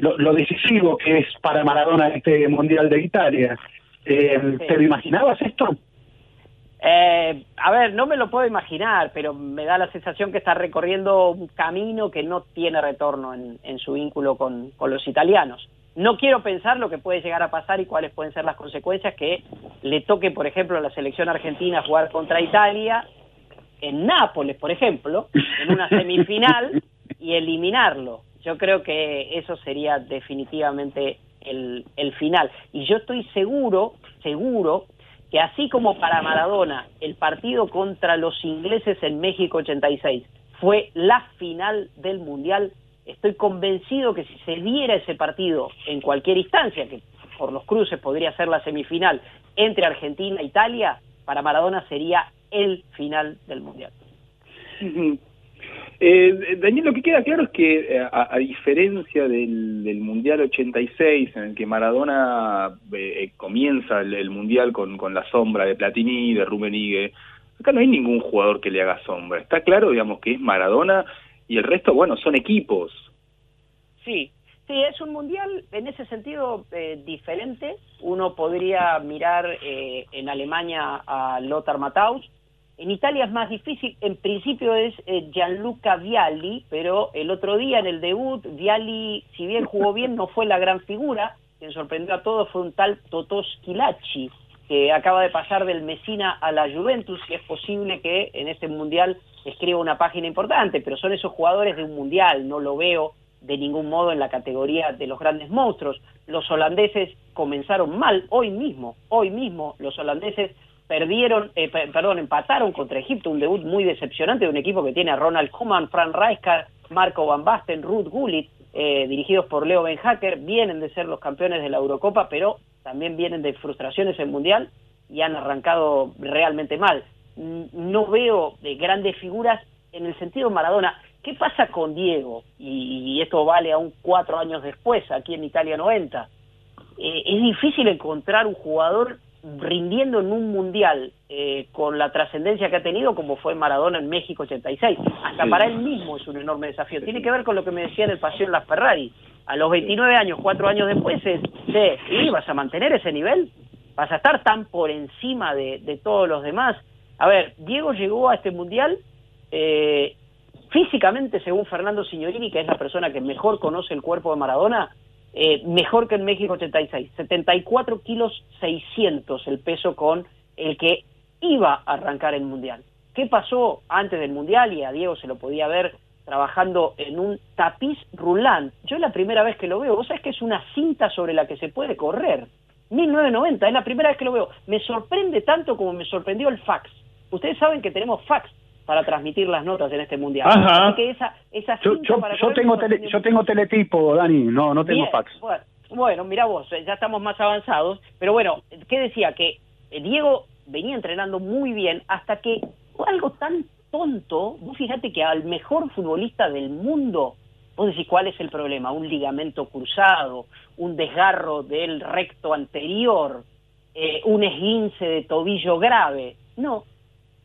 S6: lo, lo, decisivo que es para Maradona este Mundial de Italia. ¿Te lo imaginabas esto?
S12: Eh, a ver, no me lo puedo imaginar, pero me da la sensación que está recorriendo un camino que no tiene retorno en, su vínculo con, los italianos. No quiero pensar lo que puede llegar a pasar y cuáles pueden ser las consecuencias que le toque, por ejemplo, a la selección argentina jugar contra Italia en Nápoles, por ejemplo, en una semifinal y eliminarlo. Yo creo que eso sería definitivamente el final. Y yo estoy seguro, seguro, que así como para Maradona el partido contra los ingleses en México 86 fue la final del Mundial, estoy convencido que si se diera ese partido en cualquier instancia, que por los cruces podría ser la semifinal entre Argentina e Italia, para Maradona sería el final del Mundial.
S7: Eh, Daniel, lo que queda claro es que, eh, a, diferencia del, Mundial 86, en el que Maradona eh, eh, comienza el, Mundial con, con, la sombra de Platini, de Rummenigge, acá no hay ningún jugador que le haga sombra. Está claro, digamos, que es Maradona y el resto, bueno, son equipos.
S12: Sí, sí, es un mundial en ese sentido eh, diferente. Uno podría mirar eh, en Alemania a Lothar Matthaus. En Italia es más difícil. En principio es eh, Gianluca Vialli, pero el otro día en el debut, Vialli, si bien jugó bien, no fue la gran figura. Quien sorprendió a todos fue un tal Totò Schilacci, que acaba de pasar del Messina a la Juventus, y es posible que en este mundial escriba una página importante, pero son esos jugadores de un mundial, no lo veo de ningún modo en la categoría de los grandes monstruos. Los holandeses comenzaron mal hoy mismo, hoy mismo los holandeses perdieron, eh, perdón, empataron contra Egipto, un debut muy decepcionante de un equipo que tiene a Ronald Koeman, Fran Rijkaard, Marco Van Basten, Ruth Gullit, eh, dirigidos por Leo Ben Hacker, vienen de ser los campeones de la Eurocopa, pero también vienen de frustraciones en Mundial y han arrancado realmente mal. No veo de grandes figuras en el sentido Maradona. ¿Qué pasa con Diego? Y, esto vale aún cuatro años después, aquí en Italia 90. Eh, es difícil encontrar un jugador rindiendo en un mundial eh, con la trascendencia que ha tenido como fue Maradona en México 86. Hasta para él mismo es un enorme desafío. Tiene que ver con lo que me decía en el Pasión Las Ferrari. A los 29 años, cuatro años después, es de, ¿y vas a mantener ese nivel? ¿Vas a estar tan por encima de, de todos los demás? A ver, Diego llegó a este mundial eh, físicamente, según Fernando Signorini, que es la persona que mejor conoce el cuerpo de Maradona, eh, mejor que en México 86, 74 kilos 600 el peso con el que iba a arrancar el Mundial. ¿Qué pasó antes del Mundial? Y a Diego se lo podía ver trabajando en un tapiz rulant. Yo la primera vez que lo veo, vos sabés que es una cinta sobre la que se puede correr. 1990, es la primera vez que lo veo. Me sorprende tanto como me sorprendió el fax. Ustedes saben que tenemos fax para transmitir las notas en este mundial.
S6: Ajá.
S12: que esa, esa
S6: yo, yo,
S12: para
S6: yo tengo tele- yo tengo teletipo, Dani, no, no tengo
S12: Bien,
S6: fax.
S12: Bueno, bueno, mira vos, ya estamos más avanzados, pero bueno, ¿qué decía? Que eh, Diego venía entrenando muy bien hasta que algo tan tonto, vos fíjate que al mejor futbolista del mundo, vos decís cuál es el problema, un ligamento cruzado, un desgarro del recto anterior, eh, un esguince de tobillo grave, no,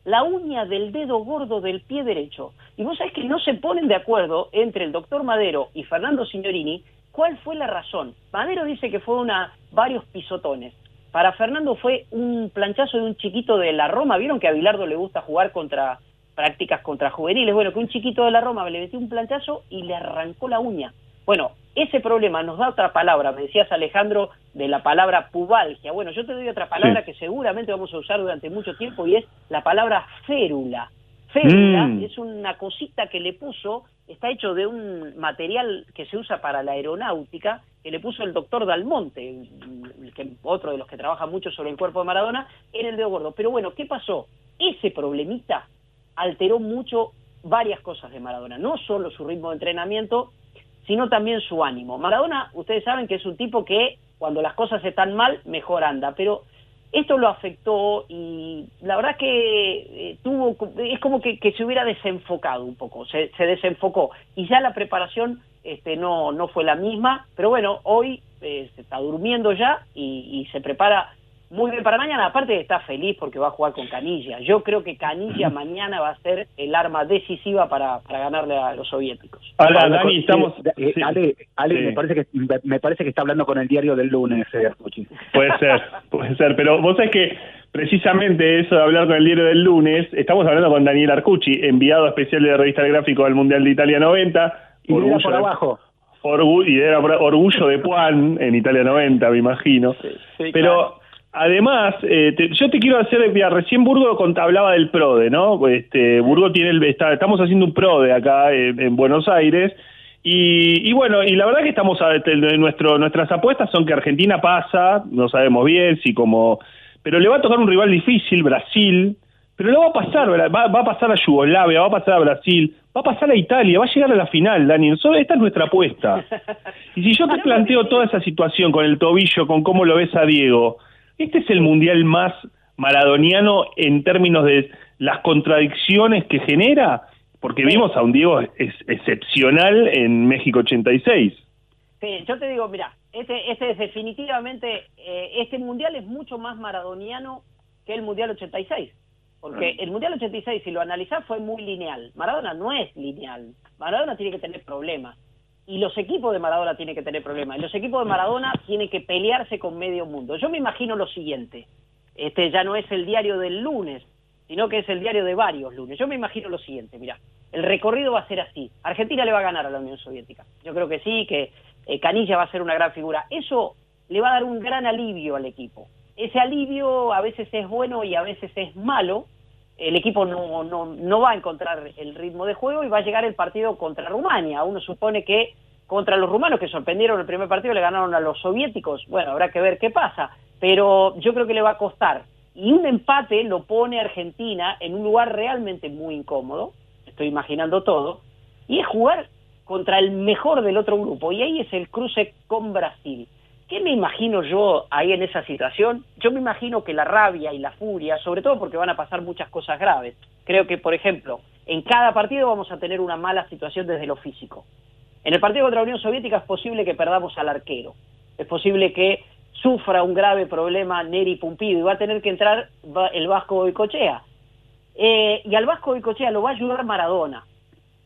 S12: la uña del dedo gordo del pie derecho. Y vos sabés que no se ponen de acuerdo entre el doctor Madero y Fernando Signorini cuál fue la razón. Madero dice que fue una varios pisotones. Para Fernando fue un planchazo de un chiquito de la Roma. Vieron que a Bilardo le gusta jugar contra prácticas contra juveniles. Bueno, que un chiquito de la Roma le metió un planchazo y le arrancó la uña. Bueno, ese problema nos da otra palabra. Me decías, Alejandro, de la palabra pubalgia. Bueno, yo te doy otra palabra que seguramente vamos a usar durante mucho tiempo y es la palabra férula. Férula
S4: Mm.
S12: es una cosita que le puso, está hecho de un material que se usa para la aeronáutica, que le puso el doctor Dalmonte, que, otro de los que trabaja mucho sobre el cuerpo de Maradona, en el dedo gordo. Pero bueno, ¿qué pasó? Ese problemita alteró mucho varias cosas de Maradona, no solo su ritmo de entrenamiento, sino también su ánimo. Maradona, ustedes saben que es un tipo que cuando las cosas están mal, mejor anda, pero esto lo afectó y la verdad que eh, tuvo, es como que, se hubiera desenfocado un poco, se, se desenfocó y ya la preparación este, no, no fue la misma, pero bueno, hoy eh, se está durmiendo ya y, y se prepara muy bien para mañana, aparte está feliz porque va a jugar con Canilla. Yo creo que Canilla mañana va a ser el arma decisiva para, para ganarle a los soviéticos.
S6: Habla
S4: Dani,
S6: con-
S4: estamos...
S6: eh,
S4: sí.
S6: Ale, Ale,
S4: Sí.
S6: me parece que me- me parece que está hablando con el diario del lunes, eh, Arcucci.
S4: Puede ser, puede ser, pero vos sabés que precisamente eso de hablar con el diario del lunes, estamos hablando con Daniel Arcucci, enviado especial de la revista El Gráfico del Mundial de Italia 90.
S6: Y mira
S4: orgullo
S6: por
S4: de-
S6: abajo.
S4: orgu- y era por- orgullo de Puan en Italia 90, me imagino. Pero además, eh, te- yo te quiero hacer, mira, recién Burgo hablaba del PRODE, ¿no? Este, Burgo tiene el, está- estamos haciendo un PRODE acá en, en Buenos Aires. Y, y bueno, y la verdad que estamos a, nuestro, nuestras apuestas son que Argentina pasa, no sabemos bien si como, pero le va a tocar un rival difícil, Brasil, pero lo va a pasar, va, va a pasar a Yugoslavia, va a pasar a Brasil, va a pasar a Italia, va a llegar a la final, Dani. Eso- Esta es nuestra apuesta. Y si yo te planteo toda esa situación con el tobillo, con cómo lo ves a Diego, este es el mundial más maradoniano en términos de las contradicciones que genera, porque vimos a un Diego ex- excepcional en México 86.
S12: Sí, yo te digo, mira, este, este es definitivamente, eh, este mundial es mucho más maradoniano que el mundial 86. Porque el Mundial 86, si lo analizás, fue muy lineal. Maradona no es lineal. Maradona tiene que tener problemas. Y los equipos de Maradona tienen que tener problemas. Y los equipos de Maradona tienen que pelearse con medio mundo. Yo me imagino lo siguiente. Este ya no es el diario del lunes, sino que es el diario de varios lunes. Yo me imagino lo siguiente, mira, el recorrido va a ser así. Argentina le va a ganar a la Unión Soviética. Yo creo que sí, que eh, Canilla va a ser una gran figura. Eso le va a dar un gran alivio al equipo. Ese alivio a veces es bueno y a veces es malo. El equipo no, no, no va a encontrar el ritmo de juego y va a llegar el partido contra Rumania. Uno supone que contra los rumanos que sorprendieron el primer partido le ganaron a los soviéticos. Bueno, habrá que ver qué pasa. Pero yo creo que le va a costar y un empate lo pone a Argentina en un lugar realmente muy incómodo, estoy imaginando todo, y es jugar contra el mejor del otro grupo, y ahí es el cruce con Brasil. ¿Qué me imagino yo ahí en esa situación? Yo me imagino que la rabia y la furia, sobre todo porque van a pasar muchas cosas graves. Creo que, por ejemplo, en cada partido vamos a tener una mala situación desde lo físico. En el partido contra la Unión Soviética es posible que perdamos al arquero. Es posible que sufra un grave problema Neri Pumpido y va a tener que entrar el Vasco Boicochea. Eh, y al Vasco Boicochea lo va a ayudar Maradona,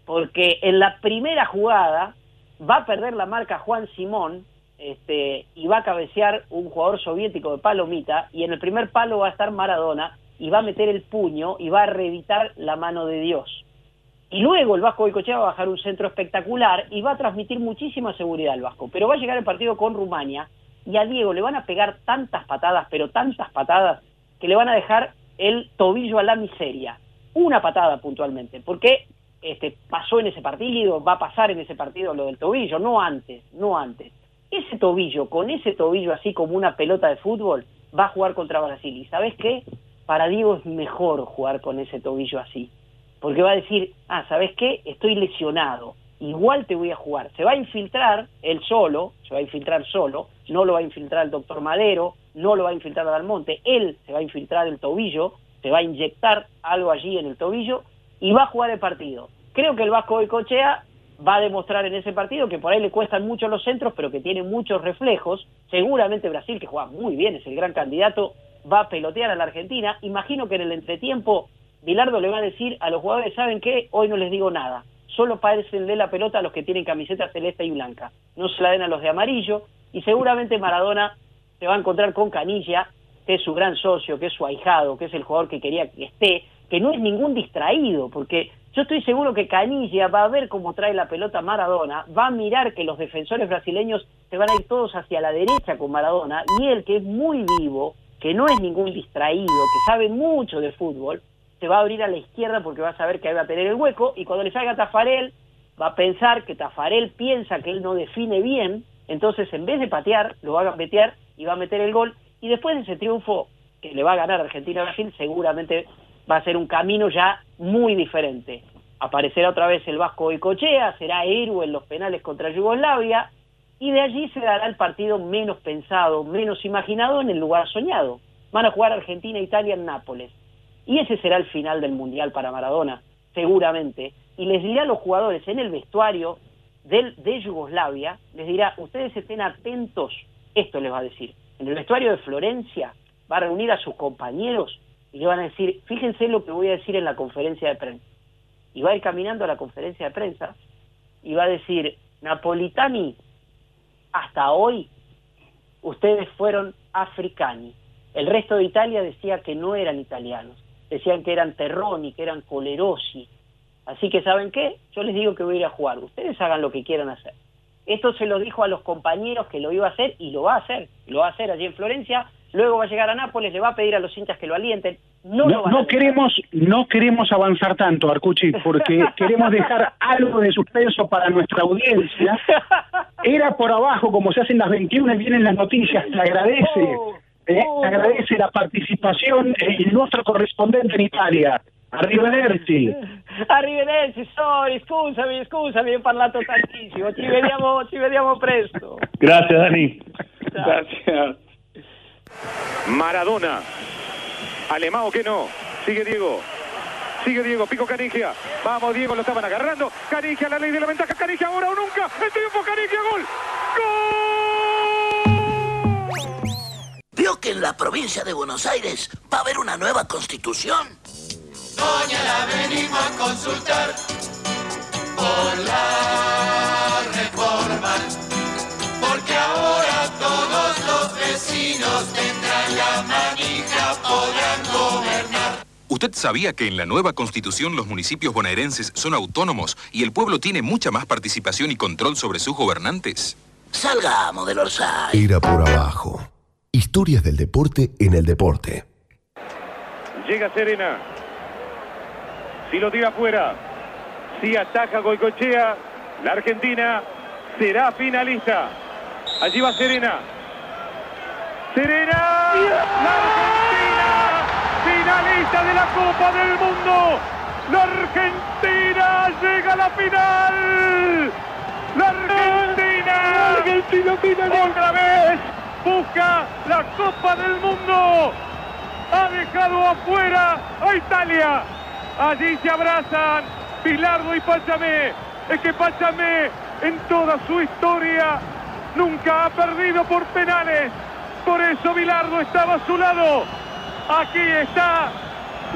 S12: porque en la primera jugada va a perder la marca Juan Simón este, y va a cabecear un jugador soviético de palomita y en el primer palo va a estar Maradona y va a meter el puño y va a reeditar la mano de Dios. Y luego el Vasco Boicochea va a bajar un centro espectacular y va a transmitir muchísima seguridad al Vasco. Pero va a llegar el partido con Rumania y a Diego le van a pegar tantas patadas, pero tantas patadas, que le van a dejar el tobillo a la miseria. Una patada puntualmente, porque este, pasó en ese partido, va a pasar en ese partido lo del tobillo, no antes, no antes. Ese tobillo, con ese tobillo así como una pelota de fútbol, va a jugar contra Brasil. ¿Y sabes qué? Para Diego es mejor jugar con ese tobillo así. Porque va a decir, ah, ¿sabes qué? Estoy lesionado igual te voy a jugar. Se va a infiltrar él solo, se va a infiltrar solo, no lo va a infiltrar el doctor Madero, no lo va a infiltrar Dalmonte, él se va a infiltrar el tobillo, se va a inyectar algo allí en el tobillo y va a jugar el partido. Creo que el Vasco de Cochea va a demostrar en ese partido que por ahí le cuestan mucho los centros, pero que tiene muchos reflejos. Seguramente Brasil, que juega muy bien, es el gran candidato, va a pelotear a la Argentina. Imagino que en el entretiempo Bilardo le va a decir a los jugadores, ¿saben qué? Hoy no les digo nada solo de la pelota a los que tienen camiseta celeste y blanca. No se la den a los de amarillo y seguramente Maradona se va a encontrar con Canilla, que es su gran socio, que es su ahijado, que es el jugador que quería que esté, que no es ningún distraído, porque yo estoy seguro que Canilla va a ver cómo trae la pelota Maradona, va a mirar que los defensores brasileños se van a ir todos hacia la derecha con Maradona, y él, que es muy vivo, que no es ningún distraído, que sabe mucho de fútbol, se va a abrir a la izquierda porque va a saber que ahí va a tener el hueco y cuando le salga Tafarel va a pensar que Tafarel piensa que él no define bien, entonces en vez de patear lo va a gambetear y va a meter el gol y después de ese triunfo que le va a ganar Argentina-Brasil seguramente va a ser un camino ya muy diferente. Aparecerá otra vez el Vasco Cochea, será héroe en los penales contra Yugoslavia y de allí se dará el partido menos pensado, menos imaginado en el lugar soñado. Van a jugar Argentina-Italia en Nápoles. Y ese será el final del Mundial para Maradona, seguramente. Y les dirá a los jugadores en el vestuario del, de Yugoslavia, les dirá, ustedes estén atentos, esto les va a decir. En el vestuario de Florencia va a reunir a sus compañeros y le van a decir, fíjense lo que voy a decir en la conferencia de prensa. Y va a ir caminando a la conferencia de prensa y va a decir, Napolitani, hasta hoy ustedes fueron africani. El resto de Italia decía que no eran italianos decían que eran Terroni, que eran Colerosi. Así que, ¿saben qué? Yo les digo que voy a ir a jugar. Ustedes hagan lo que quieran hacer. Esto se lo dijo a los compañeros que lo iba a hacer y lo va a hacer. Lo va a hacer allí en Florencia. Luego va a llegar a Nápoles, le va a pedir a los hinchas que lo alienten. No,
S13: no, queremos no queremos avanzar tanto, Arcuchi, porque queremos dejar algo de suspenso para nuestra audiencia. Era por abajo, como se hacen las 21 y vienen las noticias, le agradece. Oh. Eh, agradece la partecipazione il nostro corrispondente in Italia. Arrivederci.
S12: Arrivederci, sorry, scusami, scusami, ho parlato tantissimo. Ci vediamo, ci vediamo presto.
S4: Grazie Dani.
S7: Gracias. Maradona. Alemão que no. Sigue Diego. Sigue Diego, pico Canigia. Vamos, Diego, lo estaban agarrando. Canigia, la ley de la ventaja. Canigia, ahora o nunca. El triunfo, Canigia, gol. ¡Gol!
S14: ¿Vio que en la provincia de Buenos Aires va a haber una nueva constitución? Doña la venimos a consultar por la reforma, porque ahora vecinos tendrán la manija, podrán gobernar.
S15: ¿Usted sabía que en la nueva constitución los municipios bonaerenses son autónomos y el pueblo tiene mucha más participación y control sobre sus gobernantes?
S16: Salgamos del Orsay.
S5: Era por abajo. Historias del deporte en el deporte.
S17: Llega Serena. Si lo tira afuera. Si ataca Goicochea. La Argentina será finalista. Allí va Serena. Serena. La Argentina. Finalista de la Copa del Mundo. La Argentina llega a la final. La Argentina. La Argentina finalista. Otra vez busca la Copa del Mundo. Ha dejado afuera a Italia. Allí se abrazan Pilardo y Pachamé. Es que Pachamé en toda su historia nunca ha perdido por penales. Por eso Bilardo estaba a su lado. Aquí está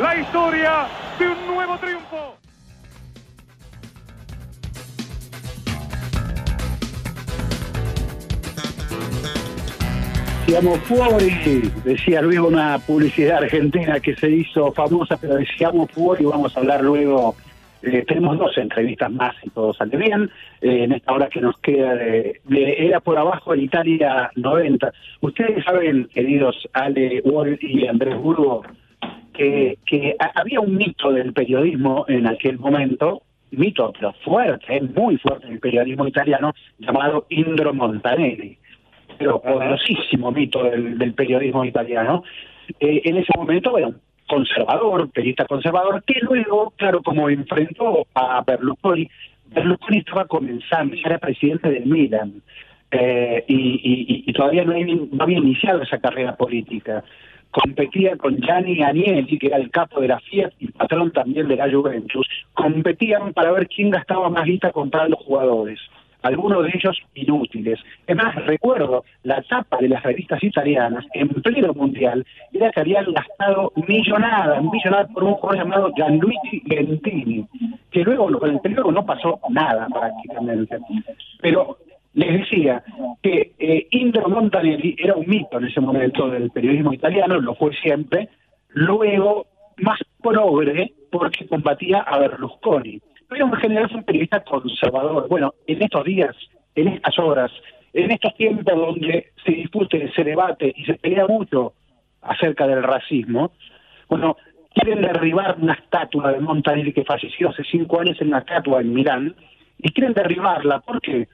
S17: la historia de un nuevo triunfo.
S6: Siamo fuori, decía luego una publicidad argentina que se hizo famosa, pero decíamos fuori, vamos a hablar luego. Eh, tenemos dos entrevistas más y todo sale bien. eh, en esta hora que nos queda de, Era por abajo en Italia 90. Ustedes saben, queridos Ale, Wall y Andrés Burgo, que, que ha- había un mito del periodismo en aquel momento, mito pero fuerte, muy fuerte el periodismo italiano, llamado Indro Montanelli pero poderosísimo mito del, del periodismo italiano. Eh, en ese momento un conservador, periodista conservador, que luego, claro, como enfrentó a Berlusconi, Berlusconi estaba comenzando, ya era presidente del Milan, eh, y, todavía no, había- no había iniciado esa carrera política. Competía con Gianni Agnelli, que era el capo de la Fiat y patrón también de la Juventus. Competían para ver quién gastaba más guita comprando jugadores algunos de ellos inútiles. Es más, recuerdo la tapa de las revistas italianas en pleno mundial, era que habían gastado millonadas, millonadas por un jugador llamado Gianluigi Gentini, que luego con el luego no pasó nada prácticamente. Pero les decía que eh, Indro Montanelli era un mito en ese momento del periodismo italiano, lo fue siempre, luego más progre porque combatía a Berlusconi pero en general fue un periodista conservador. Bueno, en estos días, en estas horas, en estos tiempos donde se discute, se debate y se pelea mucho acerca del racismo, bueno, quieren derribar una estatua de Montanelli que falleció hace cinco años en una estatua en Milán, y quieren derribarla. ¿Por qué?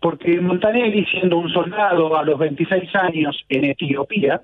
S6: Porque Montanelli, siendo un soldado a los 26 años en Etiopía,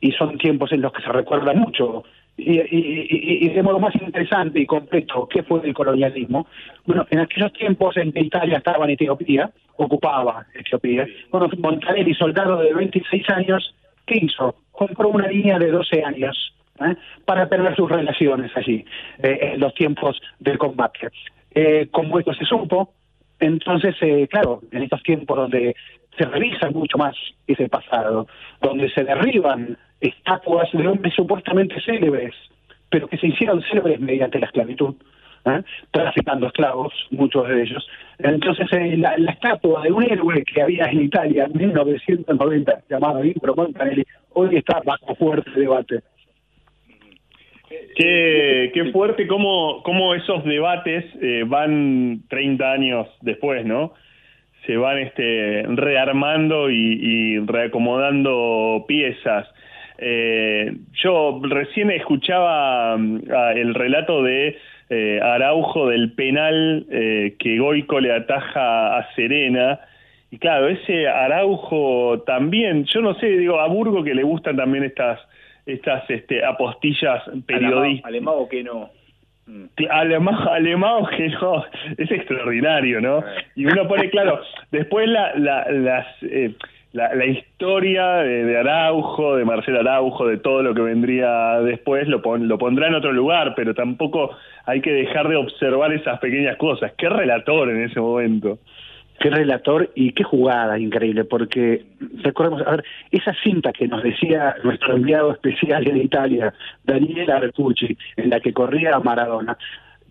S6: y son tiempos en los que se recuerda mucho y, y- y- y de modo más interesante y completo qué fue el colonialismo. Bueno, en aquellos tiempos en que Italia estaba en Etiopía, ocupaba Etiopía, bueno, Montanelli, soldado de 26 años, ¿qué hizo? Compró una línea de 12 años ¿eh? para perder sus relaciones allí, eh, en los tiempos del combate. Eh, como esto se supo, entonces, eh, claro, en estos tiempos donde se revisa mucho más ese pasado, donde se derriban estatuas de hombres supuestamente célebres, pero que se hicieron célebres mediante la esclavitud, ¿eh? traficando esclavos, muchos de ellos. Entonces, eh, la, estatua de un héroe que había en Italia en 1990, llamado Indro Montanelli, hoy está bajo fuerte debate.
S4: Qué, fuerte cómo, cómo esos debates eh, van 30 años después, ¿no? Se van este, rearmando y reacomodando piezas. Eh, yo recién escuchaba mm, el relato de eh, Araujo del penal eh, que Goico le ataja a Serena. Y claro, ese Araujo también, yo no sé, digo, a Burgo que le gustan también estas estas este, apostillas periodísticas.
S7: Alemão que no.
S4: Alemán, alemán que no, es extraordinario, ¿no? Y uno pone, claro, después la, la, las, eh, la, la historia de, Araujo, de Marcelo Araujo, de todo lo que vendría después, lo, pon- lo pondrá en otro lugar, pero tampoco hay que dejar de observar esas pequeñas cosas. Qué relator en ese momento.
S6: Qué relator y qué jugada increíble, porque recordemos, a ver, esa cinta que nos decía nuestro enviado especial en Italia, Daniel Arcucci, en la que corría Maradona,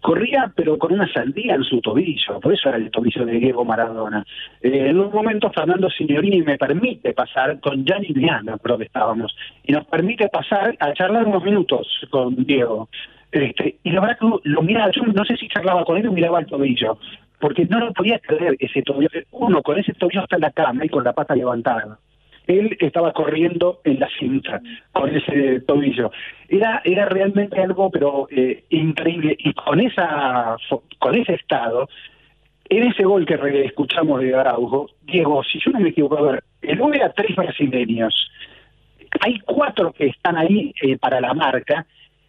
S6: corría pero con una sandía en su tobillo, por eso era el tobillo de Diego Maradona. Eh, en un momento Fernando Signorini me permite pasar con Gianni Viana, creo que estábamos, y nos permite pasar a charlar unos minutos con Diego. Este, y la verdad que lo miraba, yo no sé si charlaba con él o miraba el tobillo, porque no lo podía creer ese tobillo. Uno con ese tobillo está en la cama y con la pata levantada. Él estaba corriendo en la cinta con ese tobillo. Era era realmente algo pero eh, increíble y con esa con ese estado en ese gol que escuchamos de Araujo, Diego, si yo no me equivoco, a ver, el gol era tres brasileños. Hay cuatro que están ahí eh, para la marca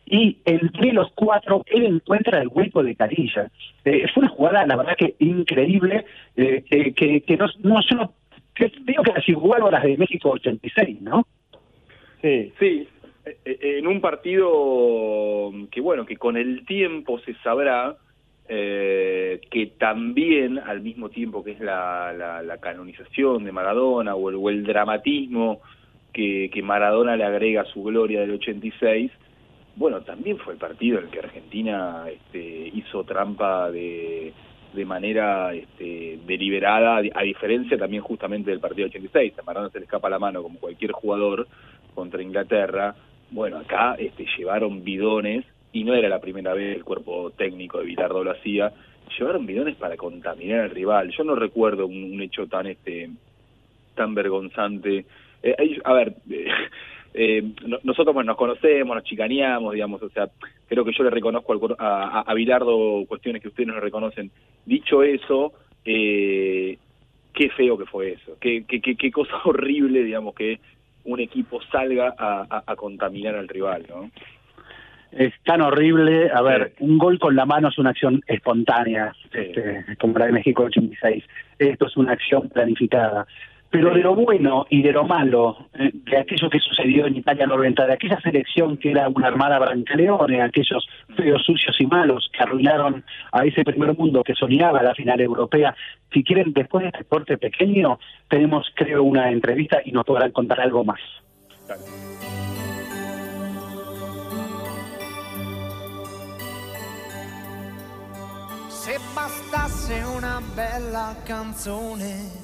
S6: y entre los cuatro él encuentra el hueco de Carilla. Eh, fue una jugada, la verdad que increíble, eh, que, que, no, no solo, digo que las igual a las de México 86, ¿no?
S7: Sí, sí, eh, en un partido que bueno, que con el tiempo se sabrá que también al mismo tiempo que es la, la, canonización de Maradona o el, o el dramatismo que, que Maradona le agrega a su gloria del 86, bueno, también fue el partido en el que Argentina este, hizo trampa de, de manera este, deliberada, a diferencia también justamente del partido 86. A Maradona se le escapa la mano como cualquier jugador contra Inglaterra. Bueno, acá este, llevaron bidones, y no era la primera vez el cuerpo técnico de Bilardo lo hacía, llevaron bidones para contaminar al rival. Yo no recuerdo un, hecho tan este tan vergonzante. Eh, a ver, eh, nosotros bueno, nos conocemos, nos chicaneamos, digamos, o sea, creo que yo le reconozco a, a, Bilardo cuestiones que ustedes no le reconocen. Dicho eso, eh, qué feo que fue eso, qué, qué, qué, cosa horrible, digamos, que un equipo salga a, a, contaminar al rival, ¿no?
S6: Es tan horrible, a ver, un gol con la mano es una acción espontánea, este, como la de México 86. Esto es una acción planificada pero de lo bueno y de lo malo, eh, de aquello que sucedió en Italia 90, de aquella selección que era una armada brancaleone, aquellos feos, sucios y malos que arruinaron a ese primer mundo que soñaba la final europea. Si quieren, después de este corte pequeño, tenemos, creo, una entrevista y nos podrán contar algo más.
S14: Se bastasse una bella canzone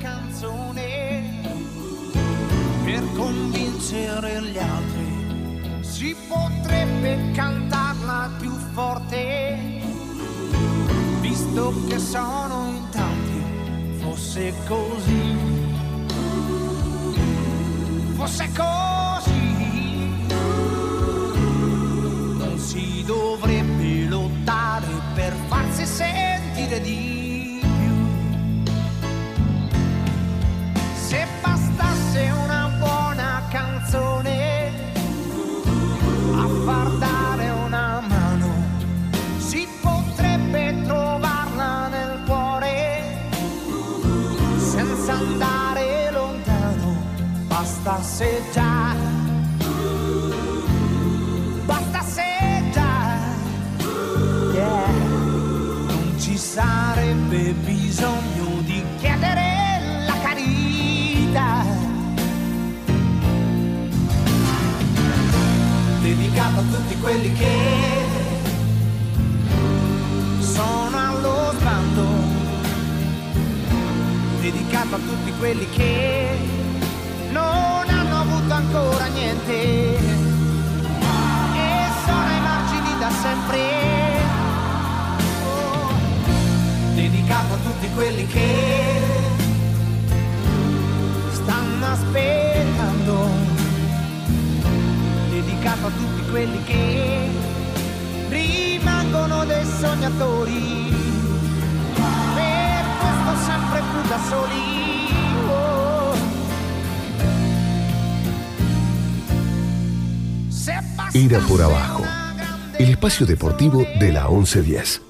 S14: canzone per convincere gli altri. Si potrebbe cantarla più forte, visto che sono in tanti, fosse così. Fosse così. Non si dovrebbe lottare per farsi sentire di bastasse già, bastasse già, yeah. non ci sarebbe bisogno di chiedere la carità. Dedicato a tutti quelli che sono allo sbando, dedicato a tutti quelli che non ancora niente. E sono ai margini da sempre. Oh, dedicato a tutti quelli che stanno aspettando, dedicato a tutti quelli che rimangono dei sognatori
S5: Era por abajo. El espacio deportivo de la 1110.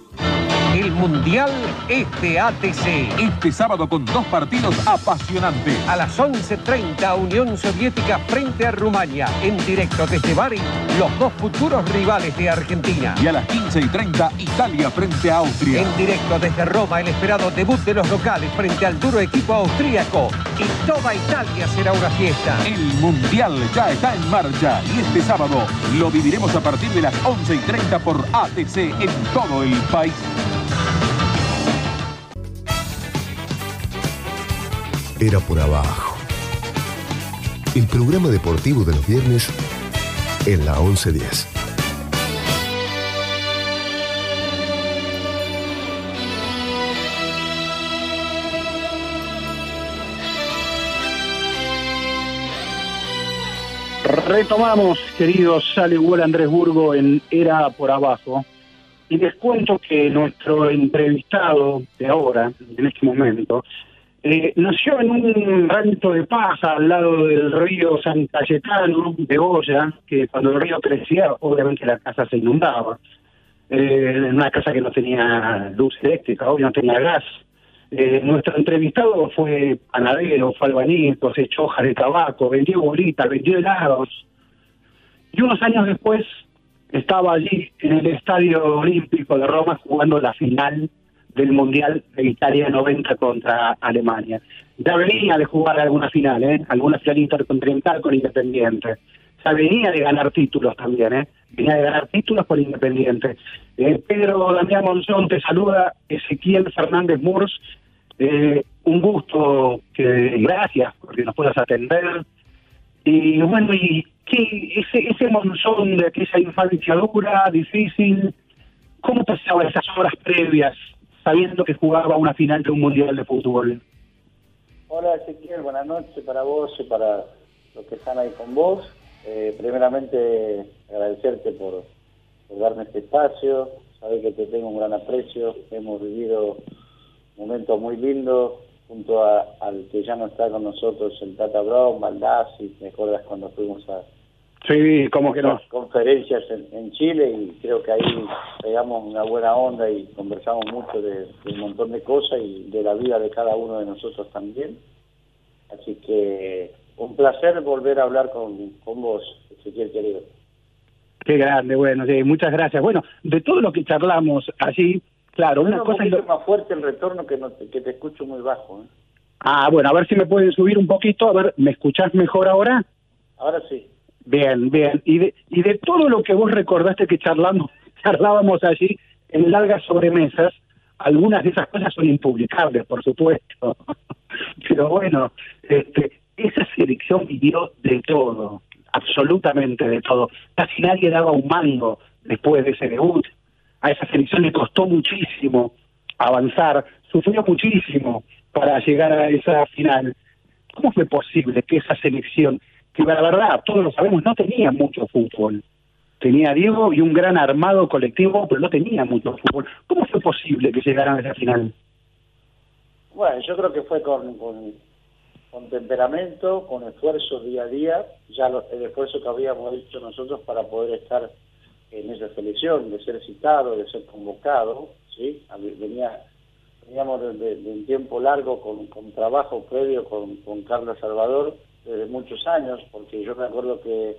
S18: Mundial es de ATC.
S19: Este sábado con dos partidos apasionantes.
S18: A las 11.30 Unión Soviética frente a Rumania. En directo desde Bari, los dos futuros rivales de Argentina.
S19: Y a las 15.30 Italia frente a Austria.
S18: En directo desde Roma el esperado debut de los locales frente al duro equipo austríaco. Y toda Italia será una fiesta.
S19: El Mundial ya está en marcha y este sábado lo viviremos a partir de las 11.30 por ATC en todo el país.
S5: Era por abajo. El programa deportivo de los viernes en la 1110.
S6: Retomamos, queridos, sale igual Andrés Burgo en Era por Abajo. Y les cuento que nuestro entrevistado de ahora, en este momento, eh, nació en un rancho de paja al lado del río San Cayetano de Goya, que cuando el río crecía, obviamente la casa se inundaba. Eh, una casa que no tenía luz eléctrica, obvio no tenía gas. Eh, nuestro entrevistado fue panadero, fue albañil, cosechó hojas de tabaco, vendió bolitas, vendió helados. Y unos años después estaba allí en el Estadio Olímpico de Roma jugando la final del Mundial de Italia 90 contra Alemania. Ya venía de jugar alguna final, ¿eh? alguna final intercontinental con Independiente. Ya venía de ganar títulos también, ¿eh? venía de ganar títulos por Independiente. Eh, Pedro Damián Monzón te saluda, Ezequiel Fernández Murs. Eh, un gusto, que gracias porque nos puedas atender. Y bueno, y qué, ese, ese monzón de aquella infancia dura, difícil, ¿cómo pasaba esas horas previas sabiendo que jugaba una final de un mundial de fútbol?
S20: Hola Ezequiel, buenas noches para vos y para los que están ahí con vos. Eh, primeramente agradecerte por, por darme este espacio, sabes que te tengo un gran aprecio, hemos vivido momentos muy lindos junto al que ya no está con nosotros, el Tata Brown, Baldassi, ¿me acuerdas cuando fuimos a
S6: Sí, como que no.
S20: conferencias en, en Chile y creo que ahí pegamos una buena onda y conversamos mucho de, de un montón de cosas y de la vida de cada uno de nosotros también. Así que un placer volver a hablar con, con vos, Ezequiel querido.
S6: Qué grande, bueno, sí, muchas gracias. Bueno, de todo lo que charlamos allí, claro, una
S20: un
S6: cosa es
S20: poquito
S6: lo-
S20: más fuerte el retorno que, no te, que te escucho muy bajo. ¿eh?
S6: Ah, bueno, a ver si me pueden subir un poquito, a ver, ¿me escuchás mejor ahora?
S20: Ahora sí.
S6: Bien, bien. Y de, y de todo lo que vos recordaste que charlamos, charlábamos allí en largas sobremesas, algunas de esas cosas son impublicables, por supuesto. Pero bueno, este, esa selección vivió de todo, absolutamente de todo. Casi nadie daba un mango después de ese debut. A esa selección le costó muchísimo avanzar, sufrió muchísimo para llegar a esa final. ¿Cómo fue posible que esa selección, que la verdad, todos lo sabemos, no tenía mucho fútbol? Tenía Diego y un gran armado colectivo, pero no tenía mucho fútbol. ¿Cómo fue posible que llegaran a esa final?
S20: Bueno, yo creo que fue con, con, temperamento, con esfuerzo día a día, ya lo- el esfuerzo que habíamos hecho nosotros para poder estar en esa selección, de ser citado, de ser convocado, ¿sí? Venía, veníamos de un tiempo largo con, con trabajo previo con, con Carlos Salvador desde muchos años, porque yo me acuerdo que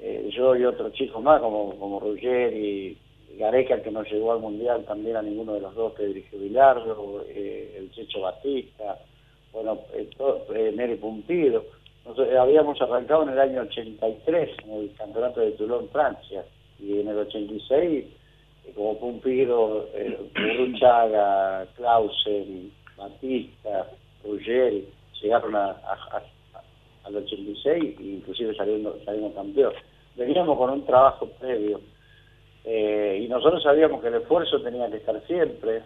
S20: eh, yo y otro chico más, como, como Roger y Gareca, que no llegó al Mundial también a ninguno de los dos que dirigió Bilardo, eh, el Checho Batista, bueno, eh, todo- eh, Neri Pumpido. Nosotros habíamos arrancado en el año 83 en el campeonato de Toulon, Francia, y en el 86, eh, como Pumpido, eh, Burruchaga, Clausen, Batista, Ruggeri, llegaron a- al 86 e inclusive saliendo, saliendo campeón. Veníamos con un trabajo previo eh, y nosotros sabíamos que el esfuerzo tenía que estar siempre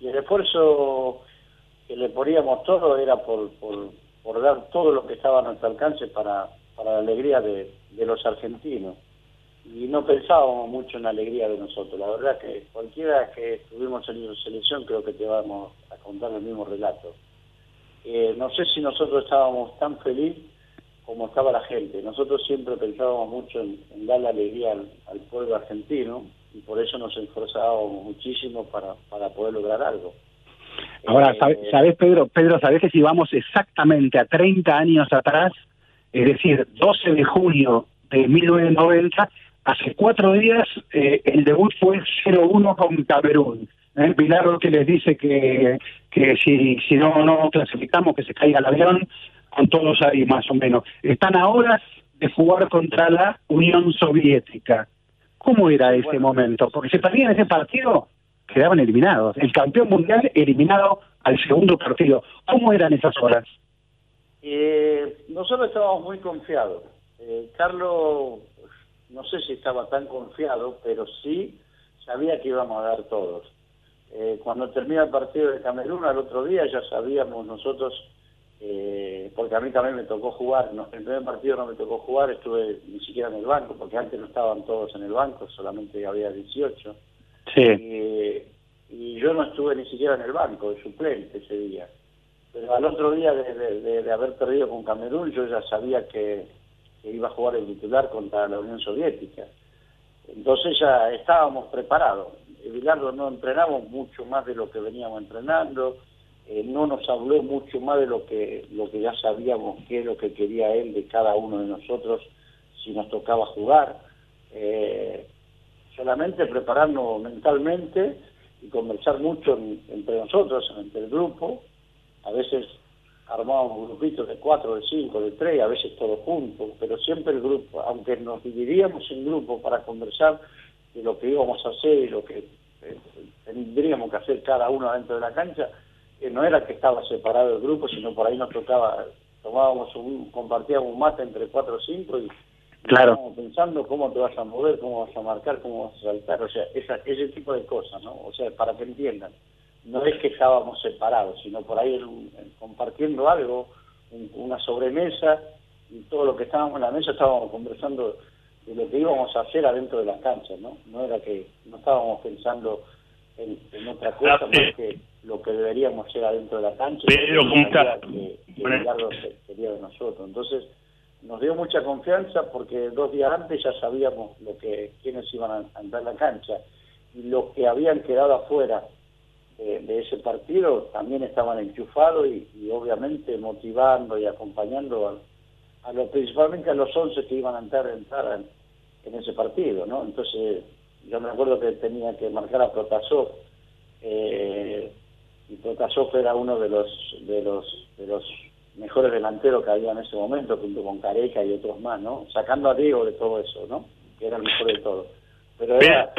S20: y el esfuerzo que le poníamos todo era por, por, dar todo lo que estaba a nuestro alcance para, para la alegría de, de los argentinos y no pensábamos mucho en la alegría de nosotros. La verdad que cualquiera que estuvimos en esa selección creo que te vamos a contar el mismo relato. Eh, no sé si nosotros estábamos tan felices como estaba la gente. Nosotros siempre pensábamos mucho en, en dar la alegría al, al, pueblo argentino y por eso nos esforzábamos muchísimo para, para poder lograr algo.
S13: Ahora, eh, ¿sabes, Pedro? Pedro, ¿sabes que si vamos exactamente a 30 años atrás, es decir, 12 de junio de 1990, hace cuatro días eh, el debut fue 0-1 con Camerún. ¿Eh? Pilar que les dice que, que si, si no, no clasificamos, que se caiga el avión, con todos ahí más o menos. Están a horas de jugar contra la Unión Soviética. ¿Cómo era ese momento? Porque si perdían ese partido, quedaban eliminados. El campeón mundial eliminado al segundo partido. ¿Cómo eran esas horas?
S20: Eh, nosotros estábamos muy confiados. Eh, Carlos, no sé si estaba tan confiado, pero sí sabía que íbamos a dar todos. Eh, cuando termina el partido de Camerún al otro día ya sabíamos nosotros eh, porque a mí también me tocó jugar, no, el primer partido no me tocó jugar, estuve ni siquiera en el banco, porque antes no estaban todos en el banco, solamente había 18.
S13: Sí.
S20: Y, y yo no estuve ni siquiera en el banco, de suplente ese día. Pero al otro día de, de, de haber perdido con Camerún, yo ya sabía que, que, iba a jugar el titular contra la Unión Soviética. Entonces ya estábamos preparados. Bilardo no entrenamos mucho más de lo que veníamos entrenando eh, no nos habló mucho más de lo que, lo que ya sabíamos qué es lo que quería él de cada uno de nosotros si nos tocaba jugar. Eh, solamente prepararnos mentalmente y conversar mucho entre nosotros, entre el grupo. A veces armábamos grupitos de cuatro, de cinco, de tres, a veces todos juntos, pero siempre el grupo, aunque nos dividíamos en grupos para conversar de lo que íbamos a hacer y lo que eh, tendríamos que hacer cada uno dentro de la cancha, no era que estaba separado el grupo, sino por ahí nos tocaba, tomábamos un, compartíamos un mate entre cuatro o cinco y,
S13: claro.
S20: estábamos pensando cómo te vas a mover, cómo vas a marcar, cómo vas a saltar, o sea, esa, ese tipo de cosas, ¿no? O sea, para que entiendan, no es que estábamos separados, sino por ahí compartiendo algo, una sobremesa, y todo lo que estábamos en la mesa estábamos conversando de lo que íbamos a hacer adentro de las canchas, ¿no? No era que no estábamos pensando en, en otra cosa ah, más que lo que deberíamos hacer adentro de la cancha.
S4: Pero.
S20: Que, que sería de nosotros. Entonces, nos dio mucha confianza porque dos días antes ya sabíamos lo que quiénes iban a entrar a la cancha y los que habían quedado afuera de, de ese partido también estaban enchufados y, y obviamente motivando y acompañando a, a los principalmente a los 11 que iban a entrar, entrar en, en, ese partido, ¿no? Entonces yo me acuerdo que tenía que marcar a Protasov eh, y Protasov era uno de los de los de los mejores delanteros que había en ese momento junto con Careca y otros más no sacando a Diego de todo eso no que era el mejor de todo pero era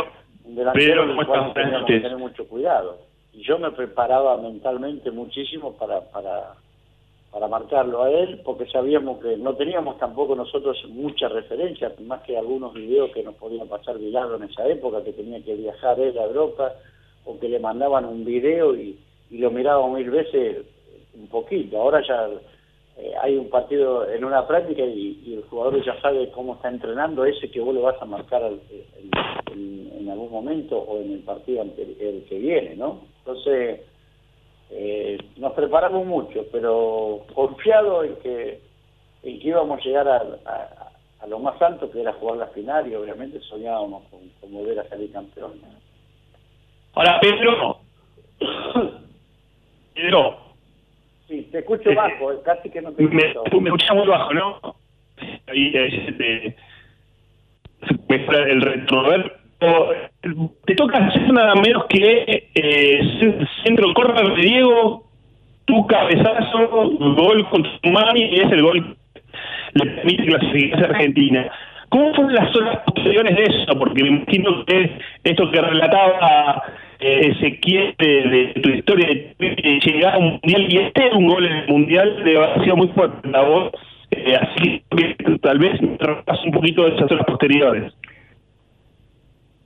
S20: un delantero del cual teníamos que tener mucho cuidado. Y yo me preparaba mentalmente muchísimo para para para marcarlo a él porque sabíamos que no teníamos tampoco nosotros muchas referencias más que algunos videos que nos podían pasar Villardo en esa época que tenía que viajar él a Europa o que le mandaban un video y lo mirábamos mil veces un poquito. Ahora ya eh, hay un partido en una práctica y, el jugador ya sabe cómo está entrenando ese que vos le vas a marcar al, el, en, en, algún momento o en el partido el que viene, ¿no? Entonces, eh, nos preparamos mucho, pero confiado en que, en que íbamos a llegar a, a, a, lo más alto, que era jugar la final, y obviamente soñábamos con, con volver a salir campeón.
S4: Ahora, Pedro, Pedro.
S20: Sí, te escucho bajo, casi que no te escucho.
S4: Me, me escuchas muy bajo, ¿no? Ahí este, mejora el retrover. Te toca hacer nada menos que eh, centro corner de Diego, tu cabezazo, gol con tu mani y es el gol le permite clasificarse a Argentina. ¿Cómo fueron las horas posteriores de eso? Porque me imagino que esto que relataba eh, quiere de, tu historia de llegar a un mundial y este es un gol en el mundial de haber sido muy fuerte la voz eh, así que tal vez me un poquito de esas horas posteriores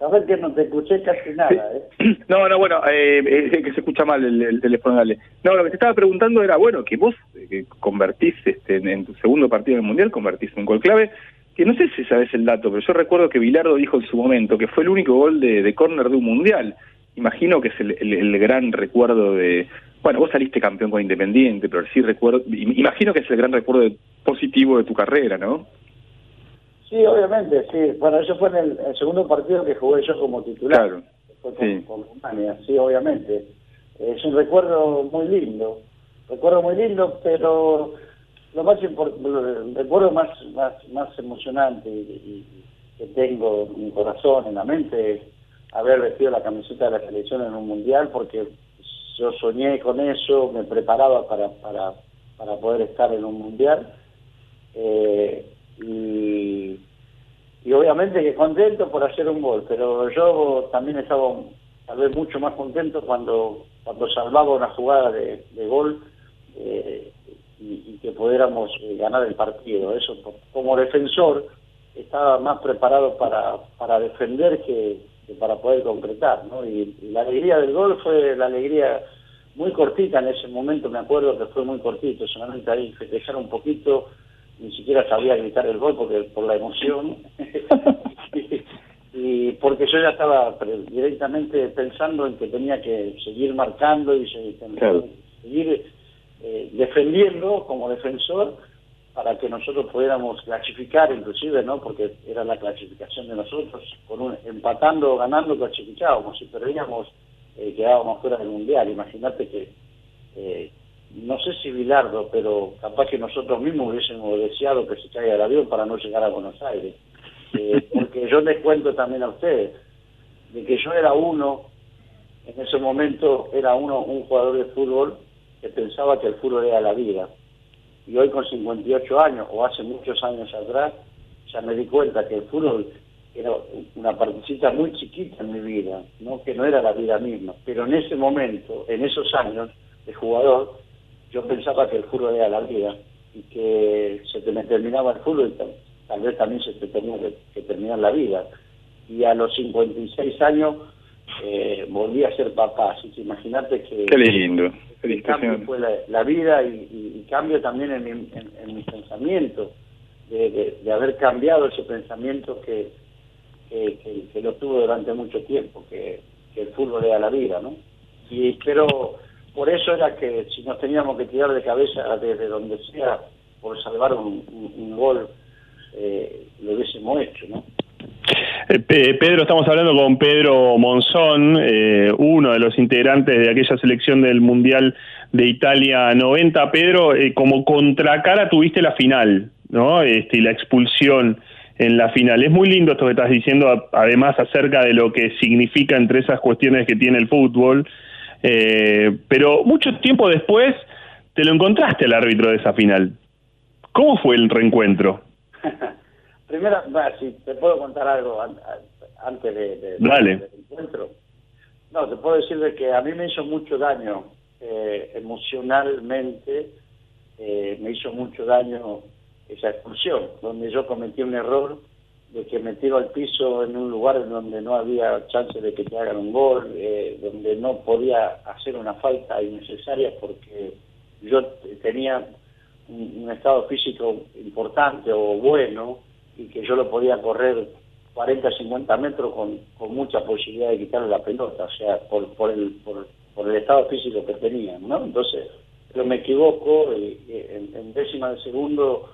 S20: Sabes que no te escuché casi nada, ¿eh?
S7: No, no, bueno, eh, es que se escucha mal el, el, teléfono, dale. No, lo que te estaba preguntando era, bueno, que vos que convertís este, en, en, tu segundo partido en el Mundial, convertís un gol clave, que no sé si sabes el dato, pero yo recuerdo que Bilardo dijo en su momento que fue el único gol de, de córner de un Mundial imagino que es el, el, el gran recuerdo de, bueno, vos saliste campeón con Independiente, pero sí recuerdo, imagino que es el gran recuerdo positivo de tu carrera, ¿no?
S20: Sí, obviamente, sí. Bueno, eso fue en el, segundo partido que jugué yo como titular.
S7: Claro.
S20: Fue con, con Rumania, sí, obviamente. Es un recuerdo muy lindo, recuerdo muy lindo, pero lo más el recuerdo más, más, más emocionante y, que tengo en mi corazón, en la mente, es haber vestido la camiseta de la selección en un mundial, porque yo soñé con eso, me preparaba para, para, para poder estar en un mundial. Eh, y, y obviamente que contento por hacer un gol, pero yo también estaba tal vez mucho más contento cuando, cuando salvaba una jugada de, gol eh, y, que pudiéramos eh, ganar el partido. Eso como defensor estaba más preparado para, para defender que, para poder concretar. ¿no? Y, la alegría del gol fue la alegría muy cortita en ese momento, me acuerdo que fue muy cortito, solamente ahí festejar un poquito, ni siquiera sabía gritar el gol porque por la emoción. y porque yo ya estaba directamente pensando en que tenía que seguir marcando y seguir eh, defendiendo como defensor para que nosotros pudiéramos clasificar inclusive, ¿no? Porque era la clasificación de nosotros, con un, empatando o ganando clasificábamos, si perdíamos eh, quedábamos fuera del Mundial. Imagínate que, eh, no sé si Bilardo, pero capaz que nosotros mismos hubiésemos deseado que se caiga el avión para no llegar a Buenos Aires. Eh, porque yo les cuento también a ustedes, de que yo era uno, en ese momento era uno, un jugador de fútbol que pensaba que el fútbol era la vida y hoy con 58 años, o hace muchos años atrás, ya me di cuenta que el fútbol era una partecita muy chiquita en mi vida, ¿no? que no era la vida misma. Pero en ese momento, en esos años de jugador, yo pensaba que el fútbol era la vida y que se te me terminaba el fútbol y tal, vez también se te tenía que, terminar la vida. Y a los 56 años eh, volví a ser papá, así que imagínate que...
S7: Qué lindo
S20: el cambio fue la, vida y, cambio también en mi, en, pensamiento, de, haber cambiado ese pensamiento que, que, lo tuvo durante mucho tiempo, que, el fútbol era la vida, ¿no? Y pero por eso era que si nos teníamos que tirar de cabeza desde donde sea por salvar un, gol, eh, lo hubiésemos hecho, ¿no?
S4: Eh, Pedro, estamos hablando con Pedro Monzón, eh, uno de los integrantes de aquella selección del Mundial de Italia 90. Pedro, eh, como contracara tuviste la final, ¿no? Este, y la expulsión en la final. Es muy lindo esto que estás diciendo, además acerca de lo que significa entre esas cuestiones que tiene el fútbol. Pero mucho tiempo después te lo encontraste al árbitro de esa final. ¿Cómo fue el reencuentro?
S20: Primero, si te puedo contar algo antes de,
S4: del
S20: encuentro. No, te puedo decir de que a mí me hizo mucho daño eh, emocionalmente, eh, me hizo mucho daño esa expulsión, donde yo cometí un error de que me tiro al piso en un lugar en donde no había chance de que te hagan un gol, eh, donde no podía hacer una falta innecesaria porque yo tenía un estado físico importante o bueno, y que yo lo podía correr 40, 50 metros con, con mucha posibilidad de quitarle la pelota, o sea, por, por, el, por, por el estado físico que tenía, ¿no? Entonces, pero me equivoco y, en, décima de segundo